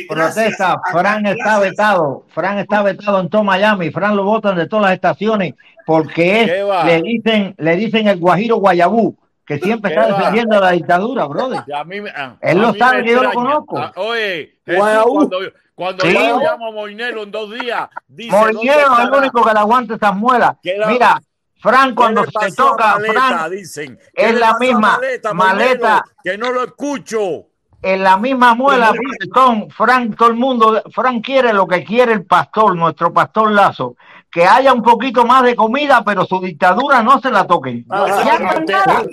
Protesta, Fran está vetado, Fran está vetado en todo Miami, Fran lo votan de todas las estaciones porque ¿Qué es, va? le dicen, le dicen el Guajiro Guayabú, que siempre ¿Qué está va? defendiendo la dictadura, brother. Y a mí me- a- Él a lo mí sabe que yo lo conozco. Ah, Oye, Jesús, cuando, cuando Sí. yo llamo a Moinelo en dos días, dice, ¿dónde Molinero es el único que le aguanta esas muelas. Mira, Fran ¿Qué cuando se toca, maleta? Fran, dicen. es ¿Qué le la misma maleta, maleta. Moinelo? Que no lo escucho. En la misma muela, protestón, Fran, todo el mundo, Fran quiere lo que quiere el pastor, nuestro pastor Lazo, que haya un poquito más de comida, pero su dictadura no se la. Ah, Ya ah,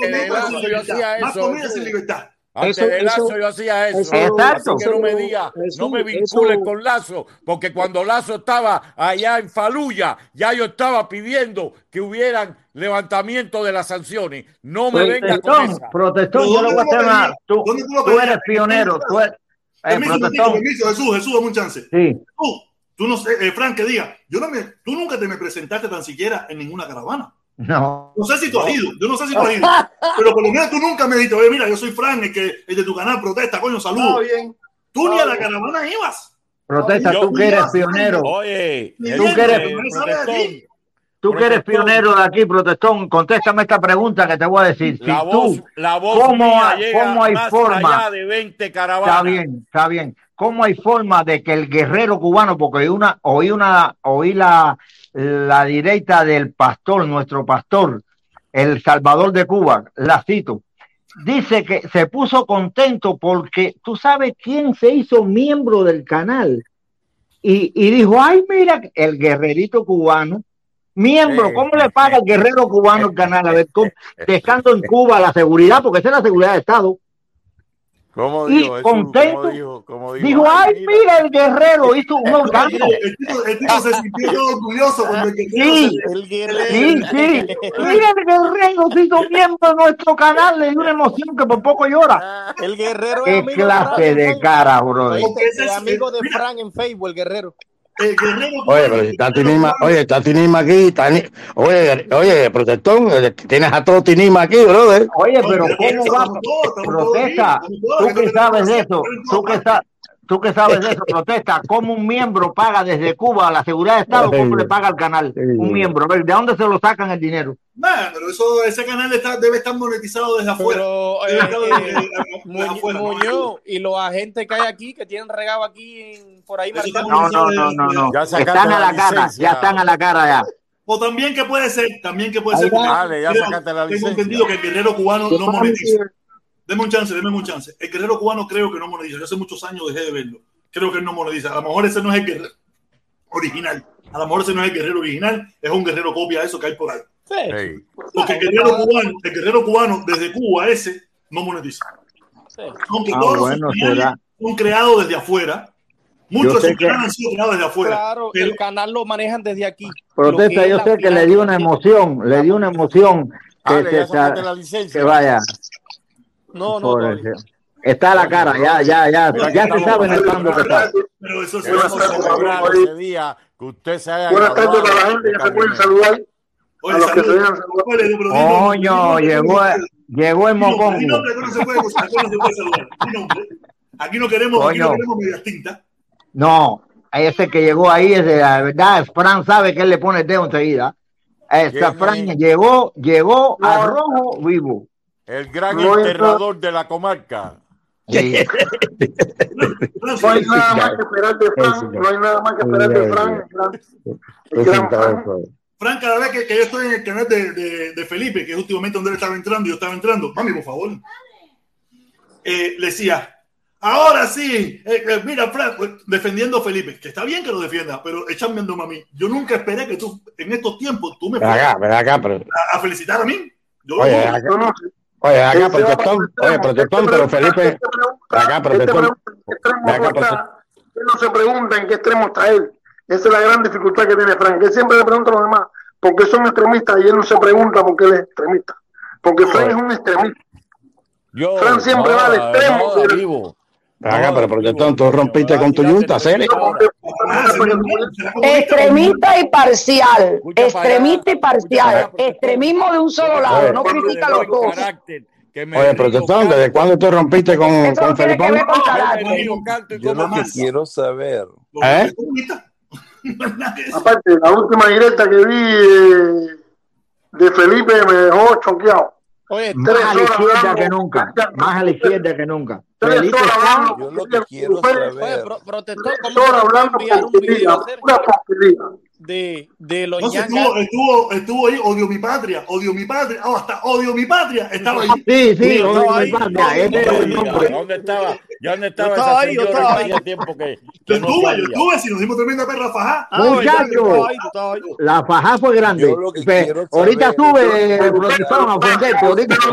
no hacía Más comida sin libertad. Antes Eso- de Lazo eso- yo hacía eso. eso- Exacto. Así que no me digas, eso- no me vincules eso- con Lazo, porque cuando Lazo estaba allá en Faluya, ya yo estaba pidiendo que hubieran levantamiento de las sanciones. No me venga con Protestón, esa. protestón, yo ¿dónde voy a tú lo hacer una. Tú, ¿Dónde tú lo eres pionero, tú eres. eh, Permiso, permiso, protestón, permiso, Jesús, Jesús, dame un chance. sí. Tú, tú no sé, eh, Frank, que diga, yo no me, tú nunca te me presentaste tan siquiera en ninguna caravana. No, No sé si tú has ido, yo no sé si tú has ido, pero por lo menos tú nunca me dijiste, oye, mira, yo soy Frank, el, que, el de tu canal protesta, coño, saludos. bien. Tú ni a la caravana ibas. protesta, Yo- tú que eres pionero. Oye, bien, que eres- protestón. Tú que eres pionero de aquí, protestón, contéstame esta pregunta que te voy a decir. Si la voz, tú, la voz ¿cómo mía hay- llega cómo hay más forma? allá de 20 caravanas. está bien, está bien. ¿Cómo hay forma de que el guerrero cubano, porque oí una, oí una, oí la, la directa del pastor, nuestro pastor, el Salvador de Cuba, la cito, dice que se puso contento porque tú sabes quién se hizo miembro del canal y, y dijo, ay, mira, el guerrerito cubano, miembro. ¿cómo le paga el guerrero cubano el canal? A ver, ¿cómo? dejando en Cuba la seguridad, porque esa es la seguridad de Estado. ¿Cómo y dijo Jesús? contento. ¿Cómo dijo? ¿Cómo dijo? Dijo, ay, mira, el guerrero hizo un orgasmo. El tipo, el tipo se sintió orgulloso cuando el guerrero Sí. se- El guerrero. Sí, sí. Mira, el guerrero se hizo miembro de nuestro canal, le dio una emoción que por poco llora. El guerrero es Qué amigo clase de cara, ese es amigo de mira. Fran en Facebook, el guerrero. El guerrero Oye, pero si está Tinima, oye, está Tinima aquí, está ni- oye, oye, protectón, eh, tienes a todo Tinima aquí, brother. Oye, pero ¿cómo va? Protesta, tú que sabes de eso, tú que, sa- tú que sabes de eso, protesta, ¿cómo un miembro paga desde Cuba a la seguridad de Estado? ¿Cómo le paga al canal? Un miembro, ¿de dónde se lo sacan el dinero? Nah, pero eso, ese canal está- debe estar monetizado desde afuera. Pero eh, eh, desde- afuera, Muñoz y los agentes que hay aquí que tienen regado aquí en- por ahí. No, no, no, no, no. Ya Están a la la cara, ya están a la cara ya. O también que puede ser, también que puede ser. Dale, ya sacaste la Tengo licencia. entendido que el guerrero cubano no monetiza. Deme un chance, deme un chance. El guerrero cubano creo que no monetiza. Yo hace muchos años dejé de verlo. Creo que él no monetiza. A lo mejor ese no es el guerrero original. A lo mejor ese no es el guerrero original. Es un guerrero copia de eso que hay por ahí. Sí. Porque el guerrero cubano, el guerrero cubano desde Cuba ese no monetiza. Sí. Aunque Ah, todos bueno, son creados desde afuera. Muchos de que- canales han sido creados desde afuera. Claro, Pero el canal lo manejan desde aquí. Protesta, yo sé que le dio una emoción, le dio una emoción que, Dale, se- ya sacaste la licencia. que vaya. No, no, ese- Está a la cara, ya, ya, ya, ya se sabe en el bando que está. Pero eso es ese día que usted se haya Buenas tardes para la gente que se pueden saludar. Oye, a los que se dime- Coño, llegó, llegó el nombre, aquí no se puede, no saludar. Aquí no queremos, aquí no queremos medias tintas. No, ese que llegó ahí es de la verdad, Fran sabe que él le pone el dedo enseguida. Esta ¿Quién Fran llegó, llegó No. al rojo vivo. El gran No, enterrador de la comarca. Sí. No hay nada más que esperar de Fran. No hay nada más que esperar de Fran. el gran- El gran Fran. Fran, cada vez que, que yo estoy en el canal de, de, de Felipe, que es últimamente donde él estaba entrando, yo estaba entrando, mami, por favor, eh, le decía, ahora sí, eh, eh, mira, Fran, pues, defendiendo a Felipe, que está bien que lo defienda, pero echándome a mí. Yo nunca esperé que tú, en estos tiempos, tú me acá, ven acá, pero, a, a felicitar a mí. Yo, oye, acá, No, no. Oye, acá, el extremo. oye, pero Felipe, Este pregunta- ven acá, este qué estás. Él no se pregunta en qué extremo está él. Esa es la gran dificultad que tiene Frank. Él siempre le pregunta a los demás porque son extremistas y él no se pregunta porque él es extremista. Porque Frank es un extremista. Yo, Fran siempre va al extremo, no, acá, pero protectón, tú rompiste con tu yunta, ah, comunista. Extremista y parcial. Extremista y parcial. Extremismo de un solo lado. No critica a los dos. Oye, protectón, ¿desde cuándo tú rompiste con, con Felipón? Yo lo que quiero saber, ¿Eh? Aparte, la última directa que vi eh, de Felipe me dejó choqueado. Oye, Más a la izquierda que nunca, más a la izquierda que nunca. Horas está hablando yo lo que quiero Fue oye, saber, pro- protector, tres ¿cómo se horas te puede hablando enviar un video de, de los estuvo, estuvo, estuvo ahí, odio mi patria, odio mi patria, oh, hasta odio mi patria, estaba ahí. Sí, sí, Yo oye, estaba ahí, mi patria. ¿Dónde estaba? ¿Ya dónde estaba Yo estaba ahí, yo estaba que ahí. tiempo que, Yo que no estuve, yo estuve, si nos dimos tremenda perra fajá. Ah, verdad, Muchacho. tú estabas ahí, tú estabas ahí. La faja fue grande. Yo que ahorita sube el protección a ofenderte. Ahorita.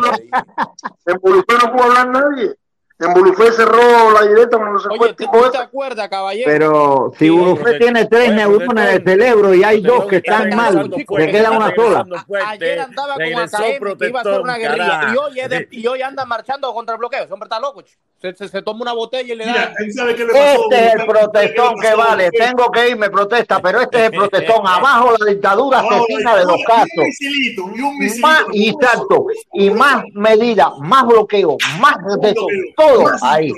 En no pudo hablar nadie. En Bulufé cerró la directa cuando se fue Oye, el ¿te, tipo tú ese. te acuerdas, caballero? Pero si Sí, tiene tres neuronas en el protector. cerebro y hay dos que están está mal, regresando le queda una sola. Ayer andaba con AKM que iba a hacer una guerrilla y hoy, es de- y hoy anda marchando contra el bloqueo. Ese hombre está loco. Se, se, se toma una botella y le Mira, da. él sabe qué le pasó. Este es el protestón que vale. Tengo que irme, protesta, pero este es el protestón. Abajo la dictadura asesina de los casos. Más y tanto, y más medidas, más bloqueo, más de todo ahí.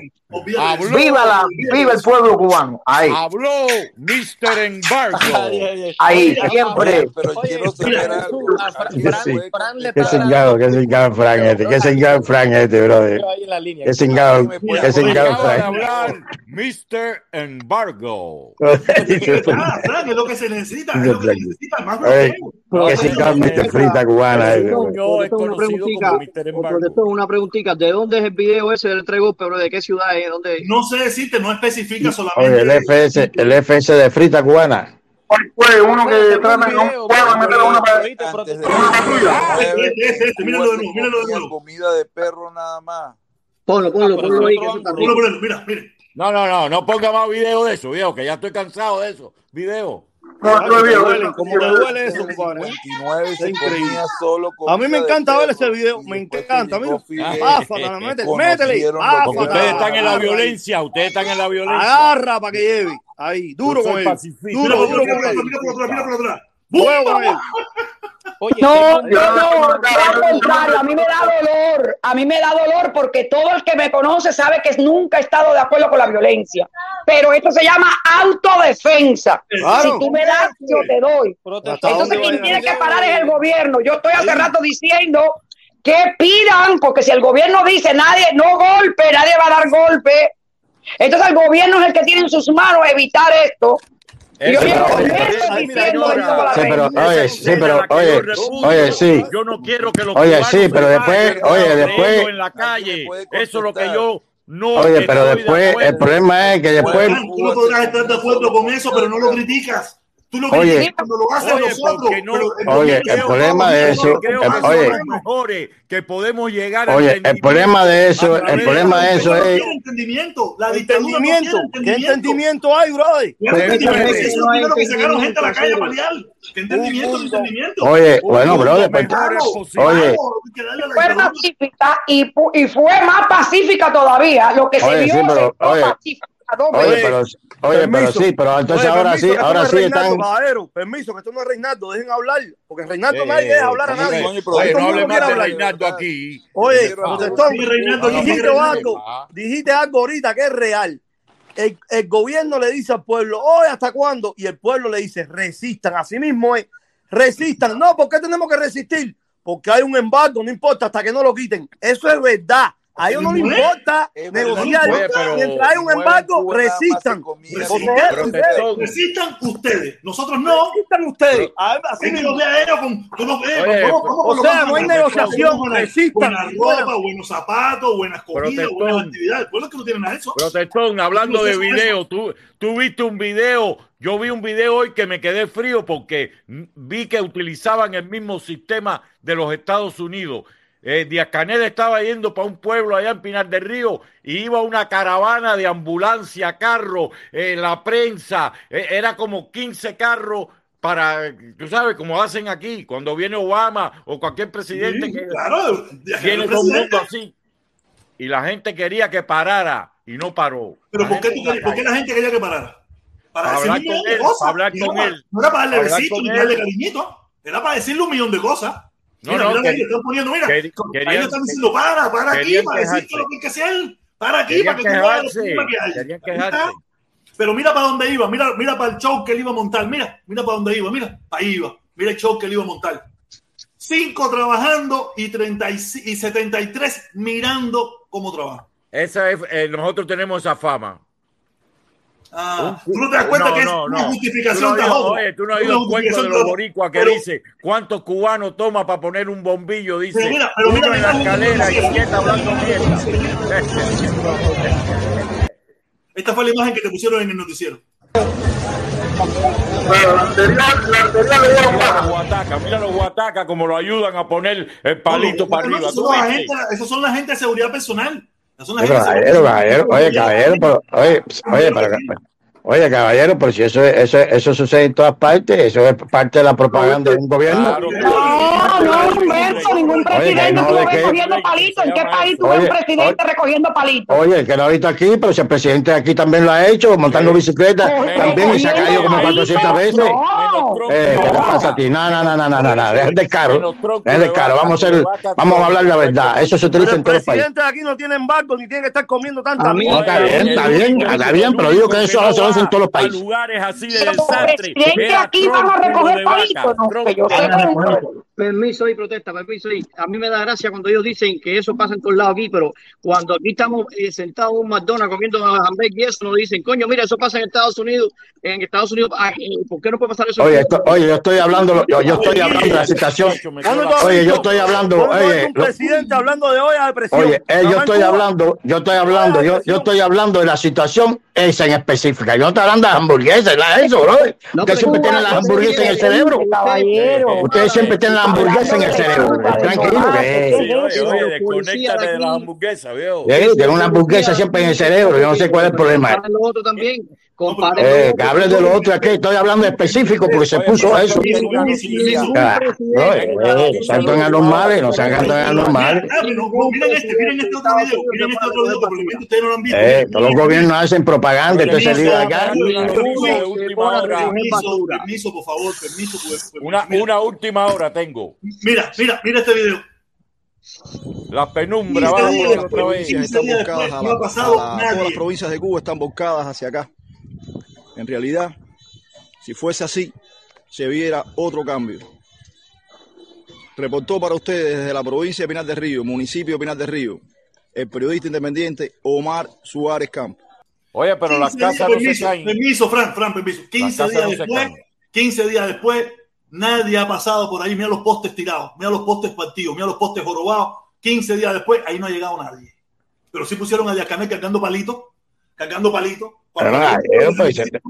Habló, Viva la, viva el pueblo cubano, ahí, habló Mr. Embargo. Ay, ay, ay. ahí, Oye, siempre. pero Oye, quiero saber algo. Fran, Fran Qué cingado, qué cingado Frank este, qué cingado Frank este, brother. Qué cingado, qué cingado hablar Mr. Embargo. Ah, Frank, es lo que se necesita, es lo que se necesita, más. Qué cingado Mr. Frita cubana este. Yo una conocido preguntita, como Mr. Embargo. una preguntita. ¿De dónde es el video ese del tres golpes, bro? ¿De qué ciudad es? ¿Dónde? No sé decirte, no especifica Oye, solamente. el FS, el FS de Frita cubana. Fue uno que trata de un pueblo a meter una. Este, este, este, míralo de nuevo, míralo de nuevo. comida de perro nada más. Ponlo, ponlo, ponlo ahí, Ponlo, ponlo, mira, mira. No, no, no, no ponga más video de eso, viejo, que ya estoy cansado de eso. Video. No, no es Te viejo. duele, ¿Cómo te duele eso, compadre? 29 se Es increíble. comía solo A mí me encanta ver ese perro, video, me encanta. llegó Fidel, pásala, métele, ustedes están en la violencia, ustedes están en la violencia. Agarra para que lleve. Ahí, duro con él. Duro, por duro atrás, con él. mira por atrás, mira por atrás. Oye, No, no, yo al contrario, a mí me da dolor, a mí me da dolor porque todo el que me conoce sabe que nunca he estado de acuerdo con la violencia, pero esto se llama autodefensa. Claro. Si tú me das, yo te doy. ¿Hasta Entonces quien tiene que parar es el gobierno. Yo estoy hace rato diciendo que pidan, porque si el gobierno dice nadie, no golpe, nadie va a dar golpe. Entonces el gobierno es el que tiene en sus manos evitar esto. Yo Sí, pero, oye, sí, pero, oye, oye, sí. Yo no quiero que los Oye, sí, pero después, oye, después, en la calle. Eso es lo que yo no oye, pero de después, el problema es que después, Tú no podrás estar de acuerdo con eso, pero no lo criticas. Tú lo Oye. criticas cuando lo haces Oye, nosotros. porque no- pero Oye, el problema de eso, oye. mejores, que podemos llegar a oye, el entendimiento problema de eso, a el problema de eso es, entendimiento. La dictadura Entendimiento. ¿Qué entendimiento. hay, brother? ¿Qué Porque entendimiento? es que Eso no hay es lo que sacaron gente a la calle a entendimiento, pelear. ¿Qué entendimiento? ¿Qué entendimiento? oye, bueno, brother, pues, oye, fue pacífica y, pu- y fue más pacífica todavía. Lo que se Oye, vio oye, pacífica oye, pero, oye, pero Permiso. sí, pero entonces Oye, ahora permiso, sí, que esto ahora no es sí Reinaldo, están, caballero. Permiso, que esto no es Reinaldo, dejen hablar. Porque Reinaldo Eh, nadie deja hablar a eh, nadie. Oye, Oye, Todo el no hable más de. Reinaldo aquí. Oye, yo dijiste algo, dijiste algo ahorita que es real. El, el gobierno le dice al pueblo, oye, ¿hasta cuándo? Y el pueblo le dice, resistan. Así mismo es, resistan. No, ¿por qué tenemos que resistir? Porque hay un embargo, no importa, hasta que no lo quiten. Eso es verdad. A ellos no les importa Es verdad. negociar. Pero- Mientras hay un embargo, resistan. Resistan, ustedes, Tetón, Resistan ustedes, nosotros no. resistan ustedes. A- Así mismo. los vea ellos con, con los eh, Oye, o con los sea, no hay negociación, resistan. Buena ropa, buenos zapatos, buenas comidas, Protestón. buenas actividades. Pues que no tienen nada de eso. Protestón, hablando de video, tú, tú viste un video, yo vi un video hoy que me quedé frío porque vi que utilizaban el mismo sistema de los Estados Unidos. Eh, Díaz Canel estaba yendo para un pueblo allá en Pinar del Río y iba una caravana de ambulancia, carro, eh, la prensa, eh, era como 15 carros para, tú sabes, como hacen aquí, cuando viene Obama o cualquier presidente Sí, que claro, viene todo el mundo así. Y la gente quería que parara y no paró. Pero ¿por qué, tú ¿por qué la gente quería que parara? Para hablar con él, hablar con él. No era para darle con ni darle cariñito. Era para decirle un millón de cosas. No, Mira, no, mira, que- están poniendo, mira, ahí querían- están diciendo, para, para aquí, para decirte quejarse. lo que hay que hacer. Para aquí, para que tú veas quejarse, problemas que hay. está. quejarse. Pero mira para dónde iba, mira, mira para el show que él iba a montar, mira, mira para dónde iba, mira, para ahí iba, mira el show que él iba a montar. Cinco trabajando y, 30 y, y 73 mirando cómo trabaja. Esa es, eh, nosotros tenemos esa fama. Ah, tú no te das cuenta No, que es no, una no. justificación. Oye, tú no has Una oído el cuento de los boricuas que pero- dice cuántos cubanos toma para poner un bombillo, dice Pero mira, pero uno mira, en la mira, escalera mira, hablando mierda. Esta fue la imagen que te pusieron en el noticiero. Bueno, la anterior, la anterior le dieron Mira los guatacas, mira los guatacas como lo ayudan a poner el palito No, para arriba. esos ¿Tú son la gente- Esos son la gente de seguridad personal. Oye, caballero, caballero, oye, caballero, pero, oye, oye, pero, oye, caballero, pero si eso, eso, eso sucede en todas partes, eso es parte de la propaganda de un gobierno. Claro, No, no, Humberto, ningún Oye, presidente no, tú ¿de lo ves qué? cogiendo palitos. ¿En qué país Oye, un presidente oye. recogiendo palitos? Oye, el que lo ha visto aquí, pero si el presidente de aquí también lo ha hecho, montando bicicleta, Coge- también y se ha caído como cogiendo 400 veces. No. Eh, ¿Qué te pasa a ti? No, no, no, no, no, no, no, deja de caro, deja de caro, vamos a ser, vamos a hablar la verdad, eso se utiliza el en todos los países. presidente de aquí no tiene embargo ni tiene que estar comiendo tanta No, mierda. está bien, está bien, está bien, pero digo que eso se hace en todos los países. lugares así de desastre. presidente Era aquí van a recoger palitos, Permiso y protesta, permiso y a mí me da gracia cuando ellos dicen que eso pasa en todos lados aquí, pero cuando aquí estamos eh, sentados en un McDonald's comiendo hamburguesas y eso nos dicen, coño, mira, eso pasa en Estados Unidos, en Estados Unidos, ah, eh, ¿por qué no puede pasar eso? Oye, esto- oye, yo estoy hablando, yo, yo estoy hablando de la situación. ¿Cuándo tú has Oye, yo estoy hablando, oye, un presidente hablando de presión. Oye, eh, yo estoy hablando, yo estoy hablando, yo, yo estoy hablando de la situación esa en específica. Yo no estoy hablando de hamburguesas, eso, bro. Ustedes siempre tienen las hamburguesas en el cerebro. Ustedes siempre tienen las una hamburguesa en el cerebro. Tranquilo, que oye, Los desconéctate de de la aquí- hamburguesa, veo. Tiene una hamburguesa siempre en el cerebro. Yo no sé cuál es el problema. Lo otro también. Comparen Eh, que otro. hable de lo otro aquí. Estoy hablando específico porque se puso eso. Una noticia. Ah, no, eh, tan anormales, no sean tan anormales. Ah, miren este, miren este otro video, miren este otro video, probablemente ustedes no lo han visto. Eh, todos los gobiernos hacen propaganda, entonces se diga acá. Permiso por favor, permiso. pues, pues, Una, última hora tengo. Mira, mira, mira este video. La penumbra, vamos a vez. quince están volcadas a, no ha pasado a nadie. todas las provincias de Cuba están volcadas hacia acá. En realidad, si fuese así, se viera otro cambio. Reportó para ustedes desde la provincia de Pinar del Río, municipio de Pinar del Río, el periodista independiente Omar Suárez Campos. Oye, pero las 15 días, casas no se permiso, caen. Permiso, Fran, Fran, permiso. 15 casas días no se después, caen. 15 días después, nadie ha pasado por ahí. Mira los postes tirados, mira los postes partidos, mira los postes jorobados. 15 días después, ahí no ha llegado nadie. Pero sí pusieron a Diacané cargando palitos, cargando palitos. Pero no,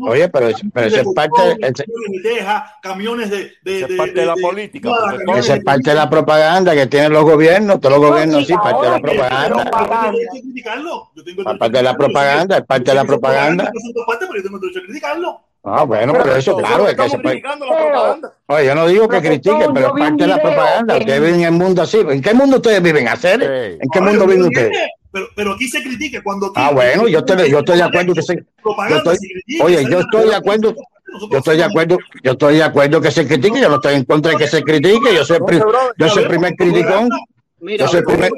oye, pero, pero eso es parte, Camiones de es parte de la política, esa es parte de la propaganda que tienen los gobiernos, todos los gobiernos sí, parte de la propaganda. Yo tengo derecho a criticarlo. Yo tengo Es parte de la propaganda, es parte de la propaganda. Pero. Ah, bueno, pero eso, claro, es que se puede. Oye, yo no digo que critiquen, pero es parte de la propaganda. Ustedes viven en el mundo así. ¿En qué mundo ustedes viven? ¿Hacer? ¿En qué mundo viven ustedes? Pero, pero aquí se critica cuando aquí- Ah, bueno, yo estoy, yo estoy de acuerdo que se. Yo estoy, oye, yo estoy de acuerdo. Yo estoy de acuerdo, yo estoy de acuerdo que se critique, yo no estoy en contra de que se critique, yo soy, el pri- yo soy el primer criticón, yo soy el primer,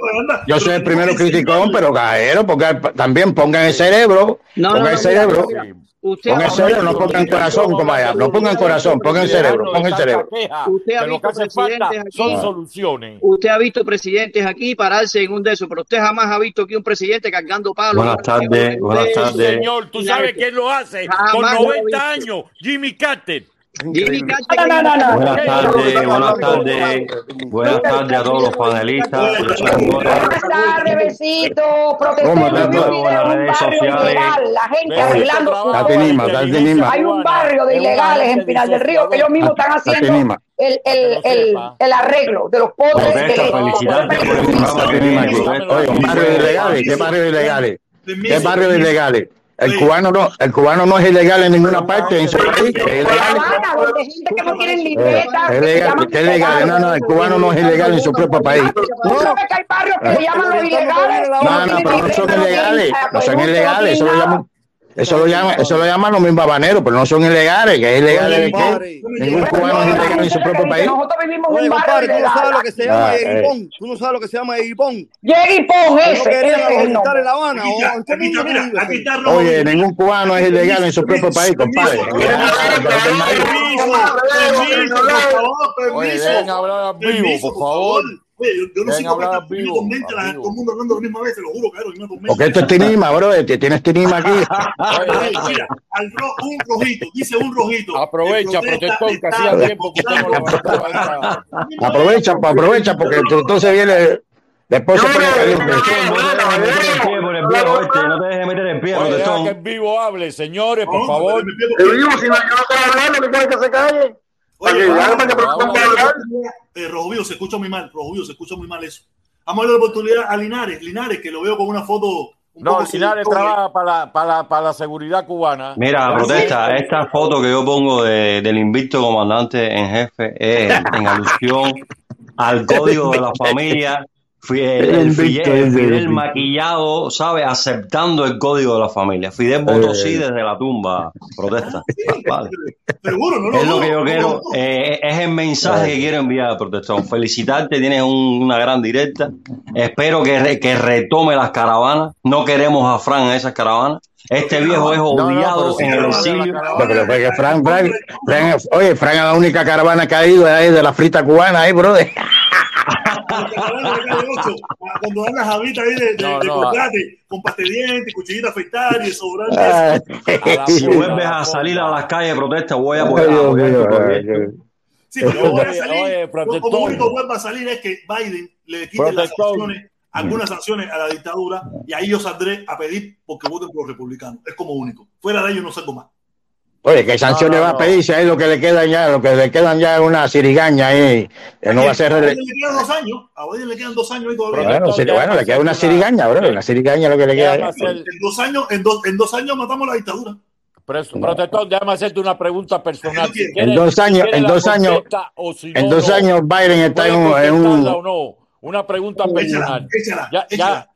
yo soy el primero criticón, pero cajero, porque también pongan el cerebro, No, no, pongan no, el mira, cerebro, mira, Usted pongan cerebro, no pongan corazón como allá, no pongan corazón, pongan el cerebro, pongan cerebro. Usted ha visto presidentes son aquí. soluciones. Usted ha visto presidentes aquí pararse en un de esos, pero usted jamás ha visto aquí un presidente cargando palos. Buenas tardes, buenas tardes. Señor, tú sabes quién lo hace con lo he 90 visto. años. Jimmy Carter. Jimmy Carter. No, no, no, no. Buenas tardes, buenas tardes, buenas tardes a todos los panelistas. Buenas tardes, besito. ¿Cómo Protestemos estás, yo tú? viví en un redes barrio sociales. ilegal, la gente arreglando. Hay un barrio de ilegales en Pinar del Río que ellos mismos están Date haciendo el, arreglo de los pobres. Felicidades por el programa Date que. Oye, barrio de ilegales, ¿qué barrio de ilegales? ¿Qué barrio de ilegales? El cubano no, el cubano no es ilegal en ninguna parte en ese país. Es ilegal. Tiene Eh, libreta. es legal, es legal. No, no, el cubano no es ilegal en su propio país. No, no, pero no son ilegales. No son ilegales. Eso lo tienen nada. llaman, eso lo llaman, eso lo llaman los mismos habaneros, pero no son ilegales. ¿Que es ilegal? Ningún cubano es ilegal en su propio país. Nosotros vivimos en Oye, un barrio compadre, tú no sabes lo que se llama Ah, eh. Eguipón. Tú no sabes lo que se llama ese, ese es nombre. en La Habana. Oye, ningún cubano es ilegal en su propio país, compadre. Permiso, permiso, por favor, Oye, vivo, yo, yo no capaz al de vivo, tormenta, la- vivo. todo el mundo hablando a la misma vez, te lo juro, claro, una tormenta. Porque esto es tinima, bro. Tienes tinima aquí. Oye, mira, al ro- un rojito, dice un rojito. Aprovecha, El protesta protestón, que está hacía tiempo que no Aprovecha, aprovecha, porque entonces viene. Después se pone caliente. No te dejes meter pie este, no te dejes meter el pie, Oye, deja que en vivo hable, señores, por No, favor. Te digo, si no, yo no estoy hablando, que quieren que se calle. Oye. Eh, se escucha muy mal, Rojo Vivo, se escucha muy mal eso. Vamos a darle la oportunidad a Linares, Linares, que lo veo con una foto. un No, poco Linares trabaja para la, para, la, para la seguridad cubana. Mira, protesta, esta foto que yo pongo de- del invicto comandante en jefe es en alusión al código de la familia. Fui- El, el invicto Fidel, Fidel maquillado, ¿sabe? Aceptando el código de la familia. Fidel votó Eh. sí desde la tumba. Protesta. Vale. Seguro, no, no, Es lo que yo no, no, quiero, no. eh, es el mensaje que quiero enviar, protestón. Felicitarte, tienes un- una gran directa. Espero que, re- que retome las caravanas. No queremos a Fran en esas caravanas. Este viejo es no, odiado pero si en el exilio. porque Frank, Frank, Frank, oye, Frank, la única caravana que ha ido es ahí de la frita cubana, ahí, brother. Cuando dan las habitas ahí de, de, No, de no, chocolate, con pastedientes, cuchillita afeitar y sobrante. Si vuelves a salir a las calles de protesta, voy a ay, Sí, pero yo voy a salir. oye, lo- único vuelva a salir es que Biden le quite las sanciones, algunas sanciones a la dictadura, y ahí yo saldré a pedir porque voten por los republicanos. Es como único. Fuera de ello no salgo más. Oye, ¿qué sanciones No, no, va a no. pedir si ahí lo que le quedan ya, lo que le quedan ya es una sirigaña ahí, que no va a ser... A le quedan dos años. A Biden le quedan dos años y todavía. Bueno, sí, bueno, le queda una sirigaña, bro, una sirigaña lo que le queda. ya. En dos años, en dos, en dos años matamos la dictadura. Preso- Protector, déjame hacerte una pregunta personal. Si En dos años, en dos años, en no, dos no. años Biden está en un, en o no. Una pregunta Échala, personal. échala, ya, échala.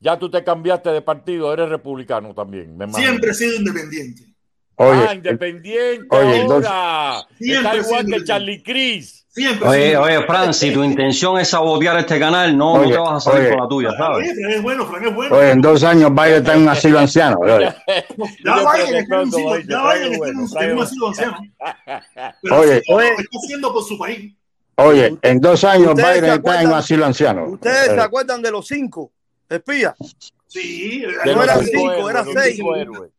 ya, ya tú te cambiaste de partido, eres republicano también. Me. Siempre he sido independiente. Oye, ah, independiente oye, entonces- ahora. Siempre Está igual siempre. que Charlie Cris. Siempre Oye, oye, Fran, si tu intención es sabotear este canal, no, no Oye, te vas a salir oye. con la tuya, ¿sabes? Oye, Fran es bueno, Fran es bueno. oye, en dos años Biden está en un asilo anciano, bro. Ya Biden está en un asilo- anciano. Pero Oye. lo está haciendo por su país. Oye, en dos años ¿Ustedes se Biden está en un asilo anciano. ¿Ustedes se Eh, acuerdan de los cinco espías? Sí, De No eran cinco héroes, eran seis.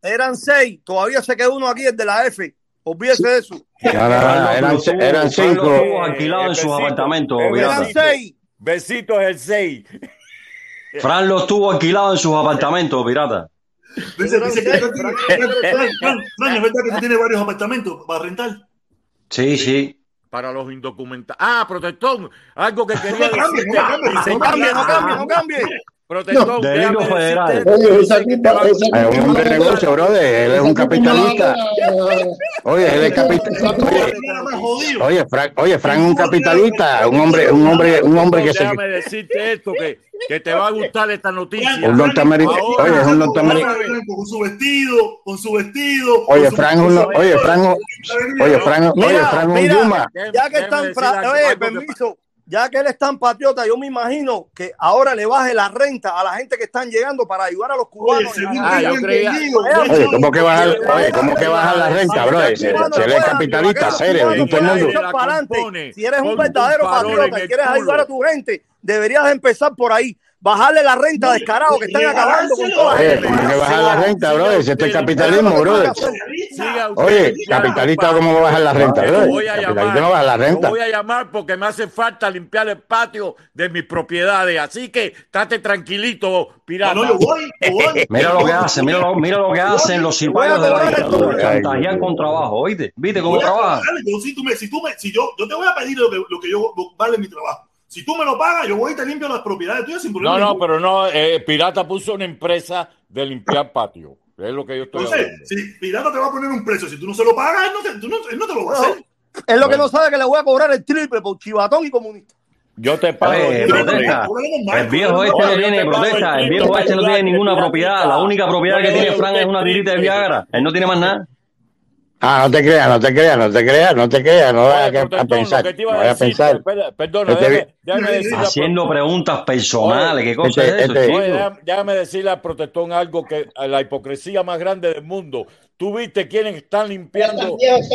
Eran seis. Todavía se quedó uno aquí, el de la F. Olvídese de eso. eran, lo tuvo- eran Fran lo cinco. tuvo alquilado en sus apartamentos. Eran seis. Besito es el 6. Fran los tuvo alquilados en sus apartamentos, pirata. Dice, dice que Fran, es verdad que tú tienes varios apartamentos para rentar. Sí, sí. Para los indocumentados. Ah, protector. Algo que quería No cambie, no cambie, No cambie, cambie, no. Protector, Delito federal. Oye, esa tipa, Es un hombre de negocio, brother. Él es un capitalista. Oye, él es capitalista. Oye, oye, Frank, oye, Frank es un capitalista, un hombre, un hombre, un hombre que se, Déjame decirte esto, que, que te va a gustar esta noticia. un norteamericano, oye, es un norteamericano. Con su vestido, con su vestido. Oye, Frank, un, oye, Frank, oye, Frank, oye, Frank un Yuma. Ya que están, oye, permiso, ya que él es tan patriota, yo me imagino que ahora le baje la renta a la gente que están llegando para ayudar a los cubanos. Ah, yo creía- Oye, ¿cómo que baja, oye, cómo que baja la renta, bro? Si, si él es capitalista, serio, en todo el mundo. Si eres un verdadero patriota y quieres ayudar a tu gente, deberías empezar por ahí. Bajarle la renta descarado que están acabando con toda la gente. ¿cómo que baja la renta, bro? Si esto es capitalismo, bro. Siga usted Oye, capitalista, ¿cómo va a bajar la renta, Lo bro? voy a Capitalista llamar, no baja la renta. voy a llamar porque me hace falta limpiar el patio de mis propiedades. Así que estate tranquilito, pirata. No, yo voy, yo voy. Mira lo que hacen, mira lo, mira lo que hacen los cipayos de la dictadura. Chantajean con trabajo, ¿oíste? ¿Viste cómo trabajan? si tú me, si tú me, si yo, yo te voy a pedir lo que, lo que yo lo- vale mi trabajo. Si tú me lo pagas, yo voy y te limpio las propiedades tuyas sin problema. No, no, pero no, eh, Pirata puso una empresa de limpiar patio. Es lo que yo estoy Entonces, hablando. si Pirata te va a poner un precio, si tú no se lo pagas, él no te, tú no, él no te lo va a hacer. Es lo que no sabe que le voy a cobrar el triple por chivatón y comunista. Yo te pago. Oye, protesta. El viejo este no tiene, protesta, el viejo este no tiene ninguna propiedad. La única propiedad que tiene Fran es una tirita de Viagra. Él no tiene más nada. Ah, no te creas, no te creas, no te creas, no te creas, no vayas a, pensar, lo que te no iba a vayas a decir, pensar. perdona, Este déjame, déjame decirle a Haciendo preguntas personales. ¿Qué cosa Este- es eso, este- chico? Oye, déjame, déjame decirle al protector algo que la hipocresía más grande del mundo. Tú viste quiénes están limpiando, quiénes,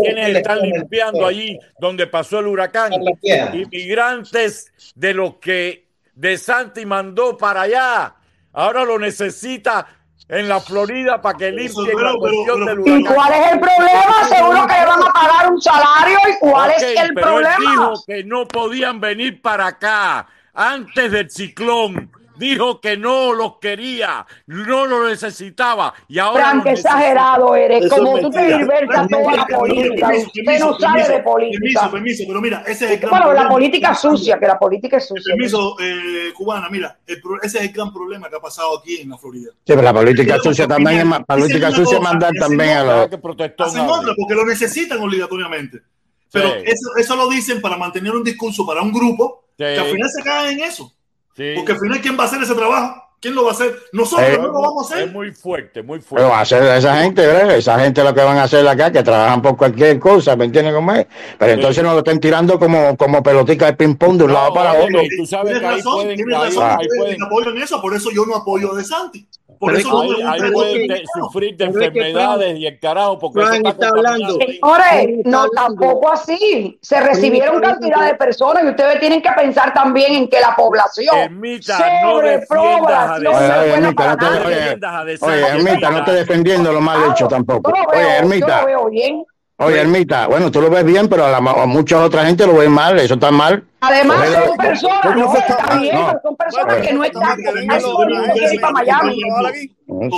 quiénes están limpiando allí donde pasó el huracán. Inmigrantes de los que De Santi mandó para allá. Ahora lo necesita en la Florida para que limpie la cuestión del ¿Y huracán. cuál es el problema? Seguro que le van a pagar un salario. ¿Y cuál es el pero él problema? dijo que no podían venir para acá antes del ciclón. Dijo que no los quería, no los necesitaba. Y ahora Fran, los qué necesita. exagerado eres. Eso Como tú te diversas toda la política. Permiso, Usted no sabe permiso, de política. Permiso, permiso, pero mira, ese es el gran Bueno, la problema. política sucia, que la política es sucia. Permiso, eh, cubana, mira, el pro- ese es el gran problema que ha pasado aquí en la Florida. Sí, pero la política sucia también es política sucia mandar también a los. Hacen otra porque lo necesitan obligatoriamente. Pero Sí. eso, eso lo dicen para mantener un discurso para un grupo Sí. que al final se cae en eso. Sí. Porque al final, ¿quién va a hacer ese trabajo? ¿Quién lo va a hacer? Nosotros Eh, no lo vamos a hacer. Es muy fuerte, muy Pero fuerte. va a hacer esa gente, ¿verdad? Esa gente lo que van a hacer acá, que trabajan por cualquier cosa, ¿me entiendes cómo es? Pero entonces no lo estén tirando como, como pelotica de ping-pong de un lado para otro. tú sabes Tienes que ahí razón, pueden, tienes ahí- razón, ahí pueden- apoyan eso, por eso yo no apoyo a De Santi. Por Pero eso no ahí, el pueden de- sufrir de Pero es que enfermedades y el carajo porque Frank eso está hablando. Señores, no tampoco así. Se recibieron cantidad de personas y ustedes tienen que pensar también en que la población Ermita, se no defiendas no Oye, Ermita, no te, no defendiendo lo mal hecho tampoco. Oye, veo, yo Ermita, lo veo bien. Oye, Ermita, bueno, tú lo ves bien, pero a, la, a mucha otra gente lo ven mal, eso está mal. Además Oye, son personas, ¿Cómo no, se está- bien, no. son personas Oye. que no están, todo el mundo quiere ir para Miami.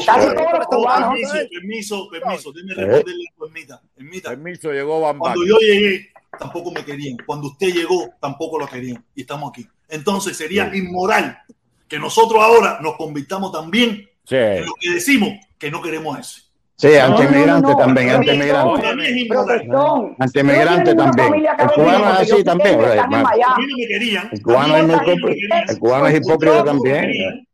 Casi todos los cubanos. Permiso, permiso, permiso. Déjeme responderle a Ermita. Ermita, Permiso, llegó Bam Bam. Cuando yo llegué, tampoco me querían. Cuando usted llegó, tampoco lo querían. Y estamos aquí. Entonces sería inmoral que nosotros ahora nos convirtamos también Sí. en lo que decimos que no queremos eso. Sí, antimigrante también, mí antimigrante. es inmoral. Protestón. Antimigrante una también. El cubano es así también. no. El cubano es hipócrita. El cubano es hipócrita también.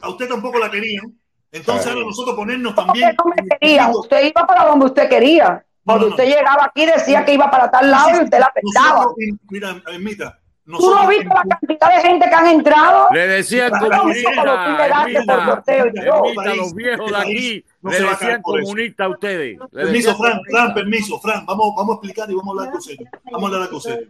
A usted tampoco la querían. Entonces ahora nosotros ponernos Usted también. no me quería, usted iba para donde usted quería. Cuando usted llegaba aquí decía que iba para tal lado y usted la afectaba. Nosotros, mira, Ermita, ¿Tú no viste la cantidad de gente que han entrado? Le decían comunista, los viejos de aquí No le decían comunista a ustedes. Le Permiso, Fran. Fran, permiso, Fran, vamos, vamos a explicar y vamos a hablar con serio. Vamos a hablar con serio.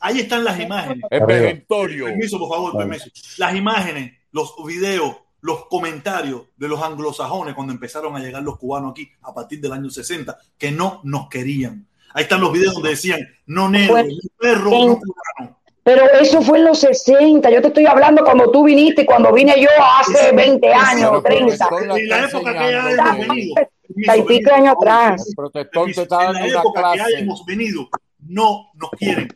Ahí están las imágenes. Es perentorio. Permiso, por favor, permiso. Las imágenes, los videos, los comentarios de los anglosajones cuando empezaron a llegar los cubanos aquí a partir del año 60, que no nos querían. Ahí están los videos donde decían, no negro, no perro, en- no cubano. Pero eso fue en los 60. Yo te estoy hablando cuando tú viniste y cuando vine yo hace 20 años, Pero 30. Protestón la En la época que hayamos nene. venido. Treinta y pico años atrás. El protestón te está En la época que clase. hayamos venido, no nos quieren.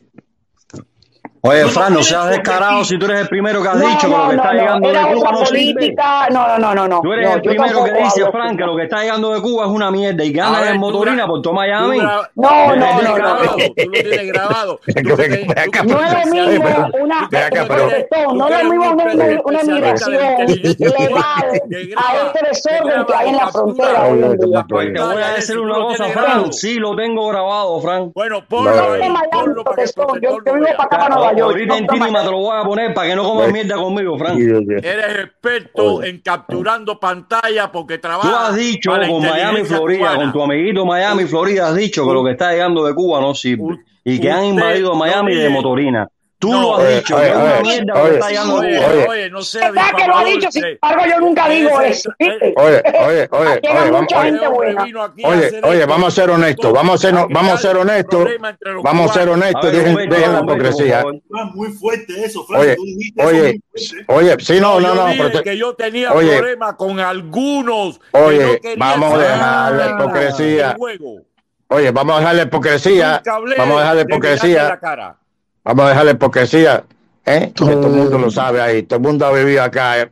Oye, No, Fran, no seas descarado si tú eres el primero que has No, dicho que no, lo que no, está no, llegando era de Cuba no sirve. política. No, no, no, no, no. Tú eres No, el primero que dice, hablo Fran, que lo que está llegando de Cuba es una mierda y ganas en motorina por todo Miami. No, no, no, no. grabado, Tú lo tienes grabado. Que que- No es lo mismo una, protestón, no es que lo mismo una, inteligencia legal que a este que desorden que hay en la frontera hoy en día. Pues te voy a decir una cosa, Fran. Sí, lo tengo grabado, Fran. Bueno, No, ponlo Yo ahí, que yo, vivo para acá, para York. Ahorita en no Tínima te lo voy a poner para que no comas mierda conmigo, Fran. Eres experto en capturando pantalla porque Tú trabajas has dicho para con Miami, Florida, cubana. con tu amiguito Miami, Florida, has dicho que lo que está llegando de Cuba no sirve y que han invadido no Miami de dice- motorina. Tú No. lo has Oye, dicho, oye, es una oye, oye, Oye. Oye. no sea ¿Verdad que lo ha dicho? Sin embargo, yo nunca digo eso. Oye, oye, oye, oye, vamos, oye, gente buena. vino aquí a Oye, hacer oye, esto. vamos a ser honestos, vamos a ser, vamos a ser honestos, vamos a ser honestos, dejen, la hipocresía. muy fuerte eso, Fran. Oye, oye, oye, sí, no, no, no, que yo tenía Oye. problema con algunos. Oye, vamos a dejar la hipocresía. oye, vamos a dejar la hipocresía, vamos a dejar la hipocresía. Vamos a dejar la hipocresía, ¿eh? Todo el mundo lo sabe ahí, todo el mundo ha vivido acá, ¿eh?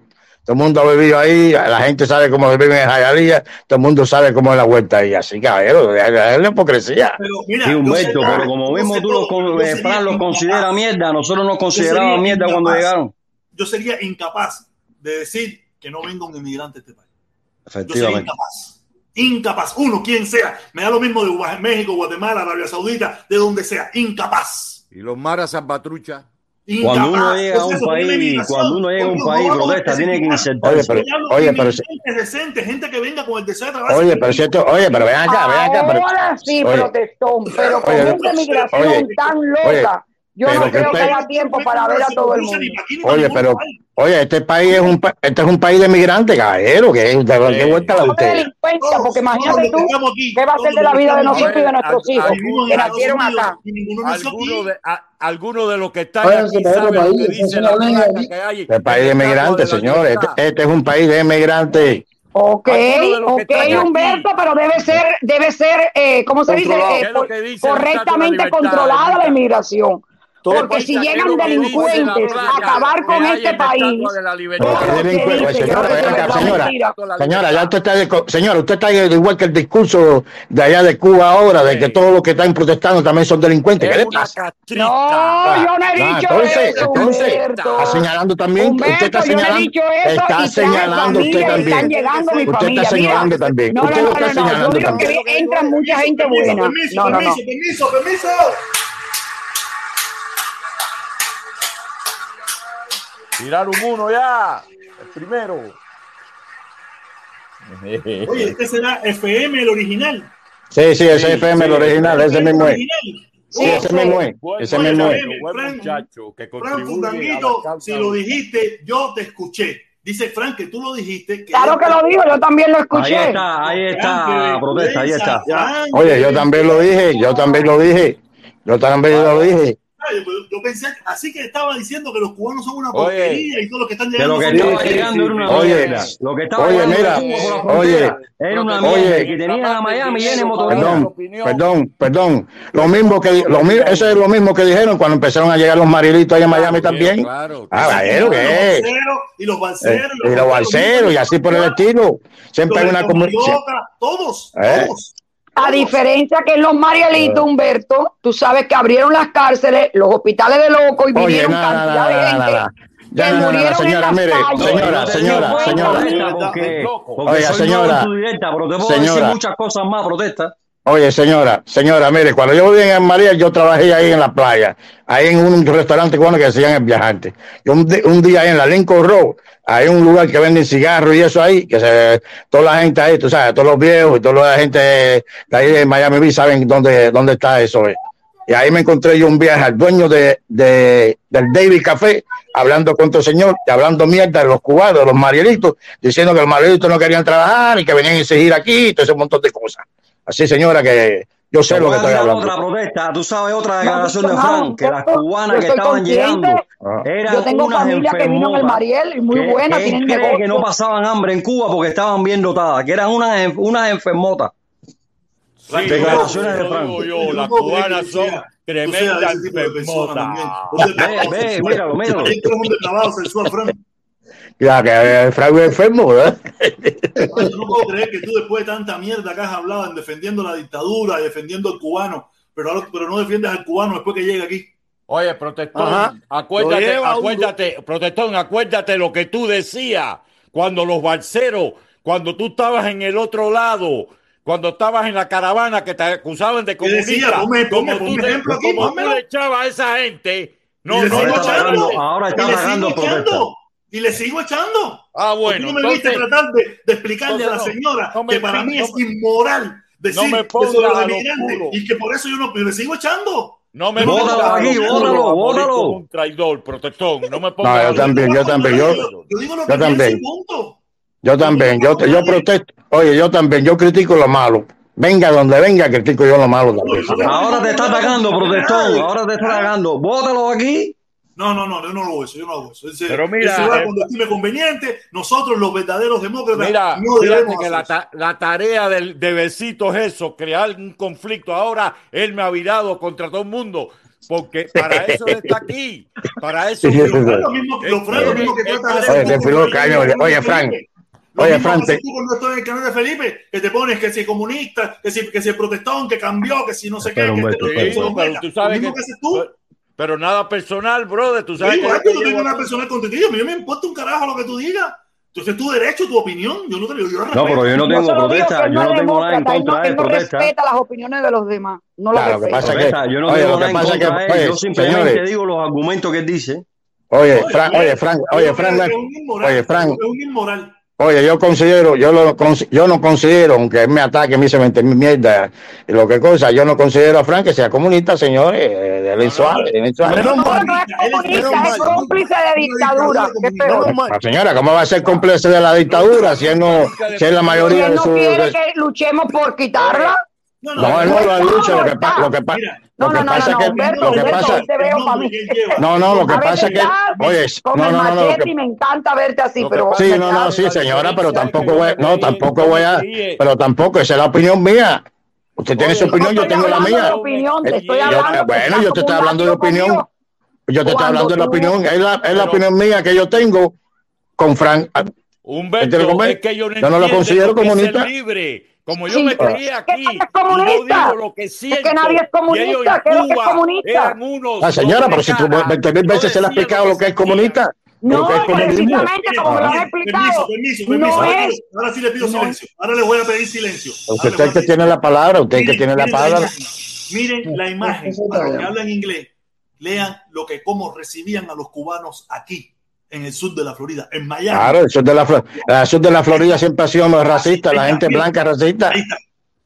todo el mundo ha vivido ahí, la gente sabe cómo vive en Jayalía, todo el mundo sabe cómo es la vuelta ahí, así caballero, dejar la hipocresía. Pero mira, Sí, Humberto, pero como mismo sé tú los, eh, Fran los considera mierda, nosotros nos considerábamos sería mierda cuando llegaron. Yo sería incapaz de decir que no venga un inmigrante a este país. Yo sería Efectivamente. incapaz. Incapaz. Uno, quien sea. Me da lo mismo de México, Guatemala, Arabia Saudita, de donde sea. Incapaz. Y los maras Salvatrucha. Cuando uno llega a un Entonces, ¿por qué la país, cuando uno llega a un país protesta, tiene que especificar. Oye, insertarse. pero, oye, pero, inmigrantes decentes, gente que venga con el deseo de trabajar. oye, pero si esto, oye, pero ven acá, ven acá, pero, Ahora sí, protestón, pero con esta migración tan loca, yo pero no creo que haya tiempo para ver a todo el mundo. oye, pero, oye, este país es un, pa- este es un país de migrantes, caballero, que de qué vuelta la de usted. delincuencia, porque imagínate tú, ¿qué va a ser de la vida de nosotros y de nuestros a- hijos que nacieron acá? Algunos de, de los que están aquí saben lo que país, dice la que hay. Este país de migrantes, de señores, este, este es un país de migrantes. Ok, de ok. Humberto, pero debe ser, debe ser, eh, ¿cómo se dice? Eh, ¿Qué es lo por- que dice el Estatuto de correctamente controlada la inmigración. Porque si ¿qué es llegan delincuentes a acabar con este país, yo señora, señora. ya usted está, de- señora, usted está igual que el discurso de allá de Cuba ahora, de que todos los que están protestando también son delincuentes. ¿Qué le pasa? No, yo no he Ah, dicho entonces, eso, entonces, está señalando también, usted está señalando, está señalando usted también. Usted está señalando también. No, no, Usted no, lo está no, no, yo señalando también. entra mucha gente Permiso, buena. Permiso, No, no, no. permiso, permiso, permiso. Tiraron uno ya. El primero. Oye, este será FM el original. Sí, sí, ese Sí, FM, el original, ese mismo es. Sí, ese mismo es. Ese mismo es. Buen Frank, muchacho que contribuye si lo dijiste, yo te escuché. Dice Frank que tú lo dijiste. Que Claro que lo digo, yo también lo Ahí escuché. está, ahí está, Frank, protesta, ahí está. Frank, Oye, yo también lo dije, yo también lo dije, yo también lo dije. Yo pensé, así que estaba diciendo que los cubanos son una Oye. porquería y todos los que están Que llegando lo que son una Oye, mierda. Lo que estaba oye, mira, oye, frontera era una oye. mierda. Que tenían a Miami lleno de motoristas. Perdón, perdón, perdón. Lo mismo que lo eso es lo mismo que dijeron cuando empezaron a llegar los marilitos ahí en Miami también. Claro. Ah. Y los Eh, balseros. y los balseros y así por el estilo. Siempre hay una comunidad. Todos, Eh. todos. A diferencia que en los Marielitos, Humberto, tú sabes que abrieron las cárceles, los hospitales de locos y Oye, vinieron cantidad de gente Ya, no, no, no, señora, mire, señora, señora, señora. Oiga, señora. directa, pero te puedo decir Señora. muchas cosas más, protesta. Oye, señora, señora, mire, cuando yo vivía en María, yo trabajé ahí en la playa, ahí en un restaurante cubano que decían el viajante. Yo un, un día ahí en la Lincoln Road, hay un lugar que venden cigarros y eso ahí, que se, toda la gente ahí, tú sabes, todos los viejos y toda la gente de ahí de Miami Beach saben dónde, dónde está eso. eh. Y ahí me encontré yo un viaje al dueño de, de- del David Café, hablando con otro señor, y hablando mierda de los cubanos, de los marielitos, diciendo que los marielitos no querían trabajar y que venían a exigir aquí, todo ese montón de cosas. Así, señora, que yo sé lo que estoy hablando. otra protesta. Tú sabes otra No, declaración de Frank, que las cubanas que estaban consciente. llegando Ah. eran Yo tengo unas familia que vino en el Mariel y muy que- buena, que tienen cree que no pasaban hambre en Cuba porque estaban bien dotadas, que eran unas, unas enfermotas. Sí, Declaraciones de Frank. yo, Yo las cubanas son tremendas enfermotas. Ve, ve, míralo, míralo. Eres un depravado sexual, Frank. Ya que eh, Frank es enfermo, ¿verdad? Yo no puedo creer que tú después de tanta mierda que has hablado en defendiendo la dictadura y defendiendo al cubano, pero, pero no defiendes al cubano después que llega aquí. Oye, protestón, Ajá. acuérdate, Lo lleva uno. acuérdate, protestón, acuérdate lo que tú decías cuando los balseros, cuando tú estabas en el otro lado, cuando estabas en la caravana que te acusaban de comunista, como tú le- ejemplo aquí, como tú pónmelo. le echabas a esa gente, no, no, sigo Ahora está pagando- ahora está pagando. Y le sigo echando. Ah, bueno, tú no me viste entonces- tratar de, de explicarle a la entonces no, señora no me que para mí no es inmoral decir no me que ponga sobre los a lo emigrantes puro. y que por eso yo no, pero le sigo echando. No me Bótalo pongas a aquí, lo bótalo, puro a morir bótalo. como un traidor, protestón. No me pongas No, a yo también, yo también, yo, Yo digo lo yo que también. punto. yo también, yo, yo protesto, oye, yo también, yo critico lo malo. Venga donde venga, critico yo lo malo también. Ahora te está atacando, protestón. Ahora te está atacando. Bótalo aquí. No, no, no, yo no lo hago eso, yo no hago eso. Ese- Pero mira, eso va eh, cuando estime conveniente. Nosotros, los verdaderos demócratas, Mira, no fíjate debemos que hacer la, eso. ta- la tarea del, de Besito es eso, crear un conflicto. Ahora él me ha virado contra todo el mundo, porque para eso él está aquí. Para eso. Sí, sí, sí, sí. Lo mismo, lo, Fran, lo mismo que Él tratas de quiere- hacer Oye, qué Frank. Lo oye, Frank, te- tú cuando estoy en el canal de Felipe, que te pones que si comunista, que si, que si protestón, que cambió, que si no sé qué. Que pero meta. tú sabes Lo mismo que- que haces tú. Pero nada personal, brother. Tú Yo sabes digo, que "Ay, yo no yo tengo nada personal mí no me importa un carajo lo que tú digas. Entonces, tu derecho, tu opinión. Yo no te lo yo No, pero yo no Yo tengo digo protesta. Yo no tengo nada en demócrata, él no- contra de él no protesta. respeta las opiniones de los demás. No lo Claro, respeta. pasa que- Protesta, Yo no oye, tengo lo que nada en pasa es que- contra de Yo simplemente digo los argumentos que él dice. Oye, Frank, oye, Frank, oye, Yo Frank, creo que es un inmoral, oye, Frank, Es un inmoral. Oye, yo considero, yo lo cons- yo no considero, aunque él me ataque, me dice 20 mil mierda, lo que cosa, yo no considero a Frank que sea comunista, señores, eh, de ley suave, de. Menos No, no es comunista, es cómplice de dictadura. La señora, ¿cómo va a ser cómplice de la dictadura si él no, si es la mayoría de no su... quiere de- que luchemos por quitarla. No, No, no lo ha dicho, lo que, pa- No, no, no, pasa no, que, Humberto, Humberto, hoy te veo para mí. no, no, lo que pasa es que, oye, no, el no, no, no, me encanta verte así, pero Sí, no, no, sí, señora, pero tampoco voy, no, tampoco voy a, pero tampoco, esa es la opinión mía. Usted tiene su opinión, yo no tengo la mía. opinión, te estoy Yo- hablando que bueno, yo te estoy hablando de opinión. Yo te estoy hablando de la opinión, es la, es la opinión mía que yo tengo con Frank. Humberto, es que yo no, Yo no lo considero comunista. libre. Como yo Sí, me crié es aquí, que nadie es y yo comunista. digo lo que Es siento. que nadie es comunista, y ellos ¿qué es lo que es Cuba comunista? unos La señora, pero si tú doble cara. 20 mil veces se le ha decía explicado lo que es comunista, lo No, que es comunismo. precisamente como me lo Permiso, explicado. permiso, permiso. No Ahora, es. ahora sí le pido No. silencio. Ahora le voy a pedir silencio. Ahora Usted es el que pedir tiene la palabra, usted es el que Miren, tiene la miren palabra. imagen. Miren la imagen. Para los que hablan inglés, lean lo que cómo recibían a los cubanos aquí, en el sur de la Florida, en Miami. Claro, el sur de la, el sur de la Florida siempre ha sido más racista, la gente blanca racista.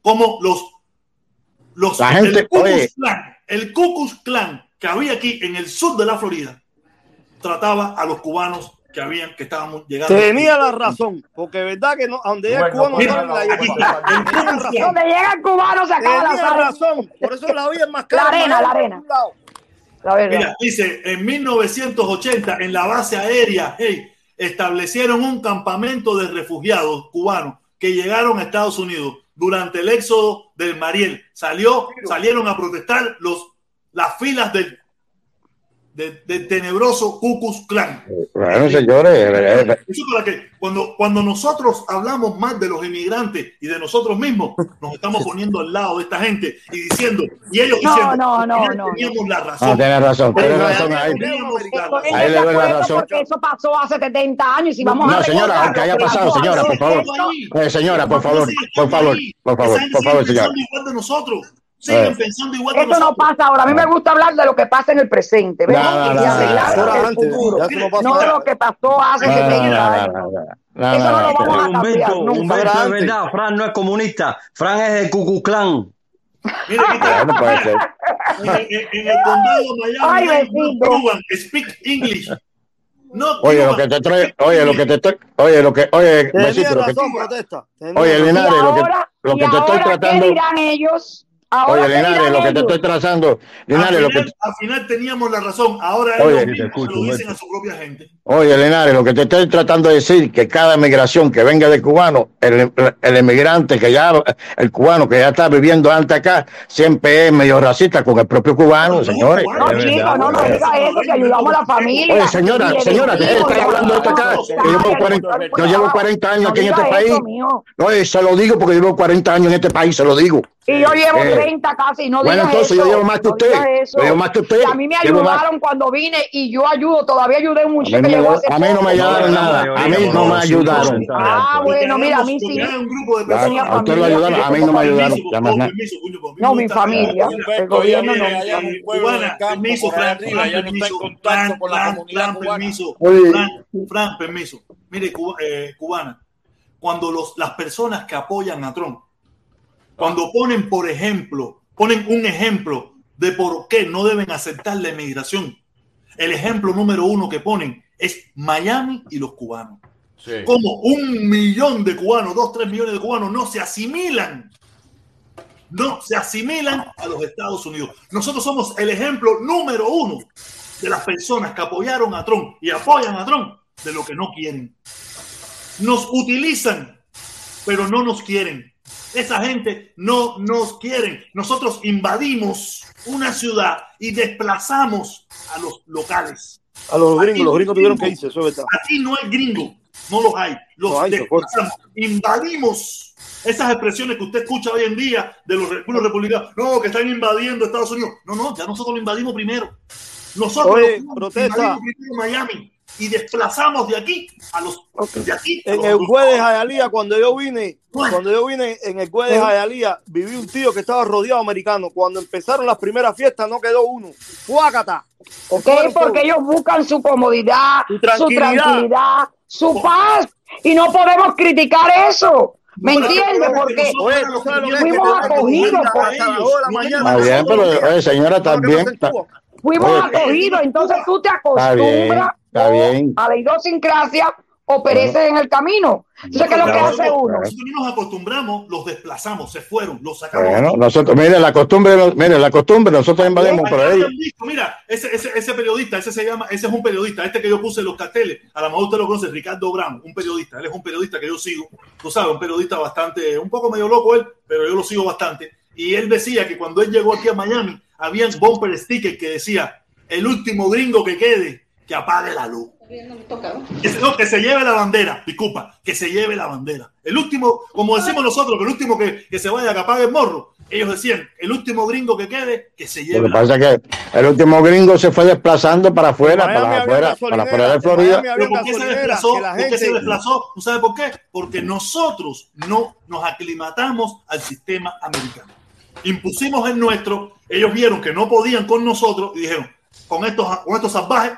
Como los, los La gente- el Ku. Klan, el Ku Klux Klan que había aquí en el sur de la Florida, trataba a los cubanos que habían, que estábamos llegando. Tenía la razón, porque es verdad que no, a donde llega el cubano la. Donde llega el cubano se acaba la Tenía sal. razón, por eso la vida es más La cara. en arena, la arena. La verdad. Mira, dice, en 1980, en la base aérea, hey, establecieron un campamento de refugiados cubanos que llegaron a Estados Unidos durante el éxodo del Mariel. Salió, salieron a protestar los, las filas del, del, del tenebroso Ku Klux Klan. Bueno, señores, eh, Eso para que cuando, cuando nosotros hablamos más de los inmigrantes y de nosotros mismos, nos estamos poniendo al lado de esta gente y diciendo, y ellos No, diciendo, no, no, "Al final no, teníamos la razón. no, tiene razón, tiene Pero razón ahí. teníamos la Estoy razón. Ahí de le doy la razón. porque eso pasó hace 70 años y vamos a No, señora, aunque haya pasado, señora, por favor. Eh, señora, por favor, por favor, por favor, por favor, señora. de nosotros. Siguen Eh. pensando igual de Eso no pasa ahora. A mí me gusta hablar de lo que pasa en el presente. No, no, no, no, no, no, no No lo que pasó hace No, no, 70 no, años. no, no, no, Eso no lo no, vamos a Humberto, cambiar Antes. verdad, Fran no es comunista, Fran es de Cucuclán. Mira, está. Bueno, puede ser. En, el- en el condado de Miami, Ay, no speak English. No, Oye, lo que te trae, oye, lo que te estoy, oye, lo que, oye, besito, lo que, oye, Linares, lo que, lo que te estoy ahora, ¿qué tratando, dirán ellos? Ahora, oye, ¿qué Linares, lo que te estoy trazando, Al Linares, lo que, final, al final teníamos la razón. Ahora Oye, ellos mismos escucho, lo dicen a su propia gente. Oye, Linares, lo que te estoy tratando de decir que cada migración que venga de cubano, el, el emigrante que ya, el cubano que ya está viviendo antes acá, siempre es medio racista con el propio cubano, señores. No, Es chico, verdad. no, no diga eso, que ayudamos a la familia. Oye, señora, señora, que está hablando de esto acá. que llevo 40, yo llevo 40 años aquí en este país. Oye, se lo digo porque llevo 40 años en este país, se lo digo. Y yo llevo Eh, 30 casi, no bueno, digas entonces eso. yo llevo más que no usted. eso. Yo llevo más que usted. Y a mí me Llevo más. ayudaron cuando vine y yo ayudo, todavía ayudé un A muchacho mí, que me- a mí no me ayudaron nada. A mí no me ayudaron. Ah, bueno, mira, a mí sí. un grupo de. A usted lo ayudaron, a mí no me ayudaron. No, mi familia. El gobierno no. permiso, Fran, arriba, Fran, ya no está en permiso, contacto Fran, permiso. Fran, Fran, permiso. Mire, Cuba- eh, cubana, cuando los, las personas que apoyan a Trump, cuando ponen, por ejemplo, ponen un ejemplo de por qué no deben aceptar la emigración, el ejemplo número uno que ponen es Miami y los cubanos. Como un millón de cubanos, dos, tres millones de cubanos no se asimilan no se asimilan a los Estados Unidos. Nosotros somos el ejemplo número uno de las personas que apoyaron a Trump y apoyan a Trump de lo que no quieren. Nos utilizan, pero no nos quieren. Esa gente no nos quiere. Nosotros invadimos una ciudad y desplazamos a los locales. A los gringos, los no gringos tuvieron que irse, eso es verdad. Aquí no hay gringo, no los hay. Los No hay, desplazamos, invadimos. Esas expresiones que usted escucha hoy en día de los, re- los republicanos, no, que están invadiendo Estados Unidos. No, no, ya nosotros lo invadimos primero. Nosotros Oye, protesta. invadimos primero Miami y desplazamos de aquí a los de aquí En los el juez de. Jayalía, cuando yo vine, cuando yo vine en el juez de Jayalía, viví un tío que estaba rodeado de americanos. Cuando empezaron las primeras fiestas, no quedó uno. ¡Fuácata! Ok, porque ellos buscan su comodidad, Su su tranquilidad. su paz. Y no podemos criticar eso. ¿Me entiendes? Porque Oye, ¿tú sabes lo que es que fuimos acogidos por? Está bien, pero, oye, señora, también. está- Fuimos acogidos, entonces tú te acostumbras está bien. a la idiosincrasia o pereces en el camino. Entonces, ¿qué es lo que hace uno? Nosotros no nos acostumbramos, los desplazamos, se fueron, los sacamos. Bueno, nosotros, mire, la costumbre, mire, la costumbre, nosotros invadimos por ahí. Mira, ese, ese, ese periodista, ese se llama, ese es un periodista, este que yo puse en los carteles, a lo mejor usted lo conoce, Ricardo Brown, un periodista, él es un periodista que yo sigo, tú sabes, un periodista bastante, un poco medio loco él, pero yo lo sigo bastante. Y él decía que cuando él llegó aquí a Miami, habían bumper stickers que decía, el último gringo que quede, que apague la luz. Que se, no, que se lleve la bandera, disculpa, que se lleve la bandera. El último, como decimos nosotros, que el último que, que se vaya, que apague el morro. Ellos decían, el último gringo que quede, que se Lo lleve que la pasa es que el último gringo se fue desplazando para afuera, para afuera, para afuera de Florida. Pero ¿por qué se desplazó? que la ¿Por qué se desplazó? ¿Tú sabes por qué? Porque nosotros no nos aclimatamos al sistema americano. Impusimos el nuestro, ellos vieron que no podían con nosotros y dijeron, con estos, con estos salvajes,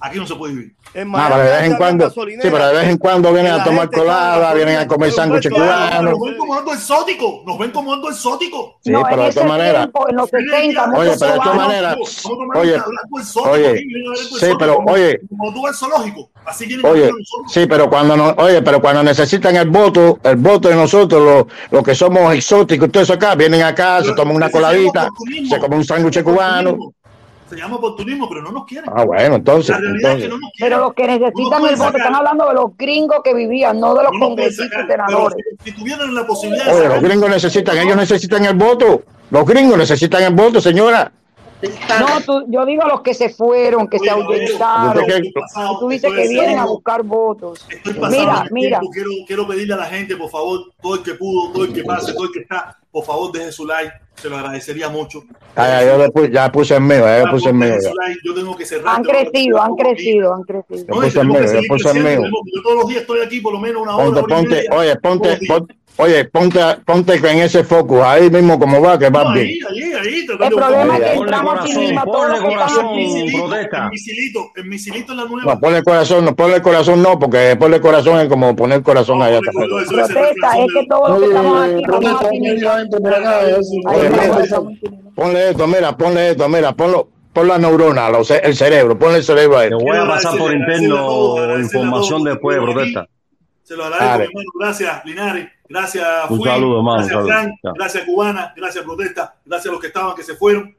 aquí no se puede vivir. En No, pero de vez en cuando, sí, pero de vez en cuando vienen a tomar colada, vienen a comer sándwiches cubanos. Nos ven como algo exótico, nos ven como algo exótico. Sí, pero de todas maneras, en los 60, Oye, pero de todas maneras, oye, oye, sí, pero oye, Como tú ves zoológico, así Oye, sí, pero cuando no, oye, pero cuando necesitan el voto, el voto de nosotros, los los que somos exóticos, todo eso acá, vienen acá, se toman una coladita, se comen un sándwich cubano. Se llama oportunismo, pero no nos quieren. Ah, bueno, entonces. La realidad es entonces. que no nos quieren. Pero los que necesitan el voto están hablando de los gringos que vivían, no de los No congresistas senadores. si, si tuvieran la posibilidad de Oye, los gringos necesitan, ellos necesitan el voto. Los gringos necesitan el voto, señora. No, tú- yo digo los que se fueron, que se ahuyentaron. Tú dices que vienen a buscar votos. estoy Mira, mira. Quiero, quiero pedirle a la gente, por favor, todo el que pudo, todo el que pase, todo el que está, por favor, deje su like. Se lo agradecería mucho. Ah, ya, yo le puse, ya puse el mío, ya puse su like, Yo tengo que cerrar. Han crecido, han crecido, han crecido. Yo No, puse yo seguir puse mío. tenemos- Yo todos los días estoy aquí por lo menos una hora. Ponte, ponte, oye, ponte, ponte, oye, ponte, ponte en ese focus, ahí mismo como va, que va No, bien. ahí, ahí, ahí. El problema es que entramos aquí corazón, mismo todos ponle los que están corazón. protesta. En misilito, en misilito en la nueva. No, ponle el corazón, no ponle el corazón, no, porque ponle el corazón es como poner el corazón allá. es el Protesta, es que todos los que estamos aquí a. Ponle esto, mira, ponle esto, mira, ponlo, pon la neurona, los- el cerebro, ponle el cerebro ahí. Te voy Quiero a pasar por a interno a información después, protesta. Se lo agradezco, hermano. Gracias, Linares. Gracias, Un Fui. saludo, hermano, Gracias, saludo. Frank. Gracias, Cubana. Gracias, Protesta. Gracias a los que estaban, que se fueron.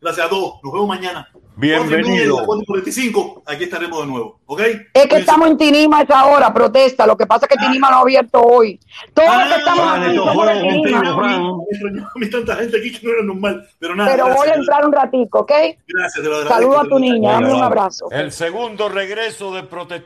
Gracias a todos. Nos vemos mañana. Bienvenido. 4.45. Aquí estaremos de nuevo. ¿Ok? Es que estamos en Tinima a esa hora, protesta. Lo que pasa es que Tinima no ha abierto hoy. Todos los que estamos Fran, aquí somos de Tinima. Me extrañaba a mí tanta gente aquí que no era normal. Pero nada. Pero voy a entrar un ratico, ¿ok? Gracias. Saluda a tu niña, dame un abrazo. El segundo regreso de protesta.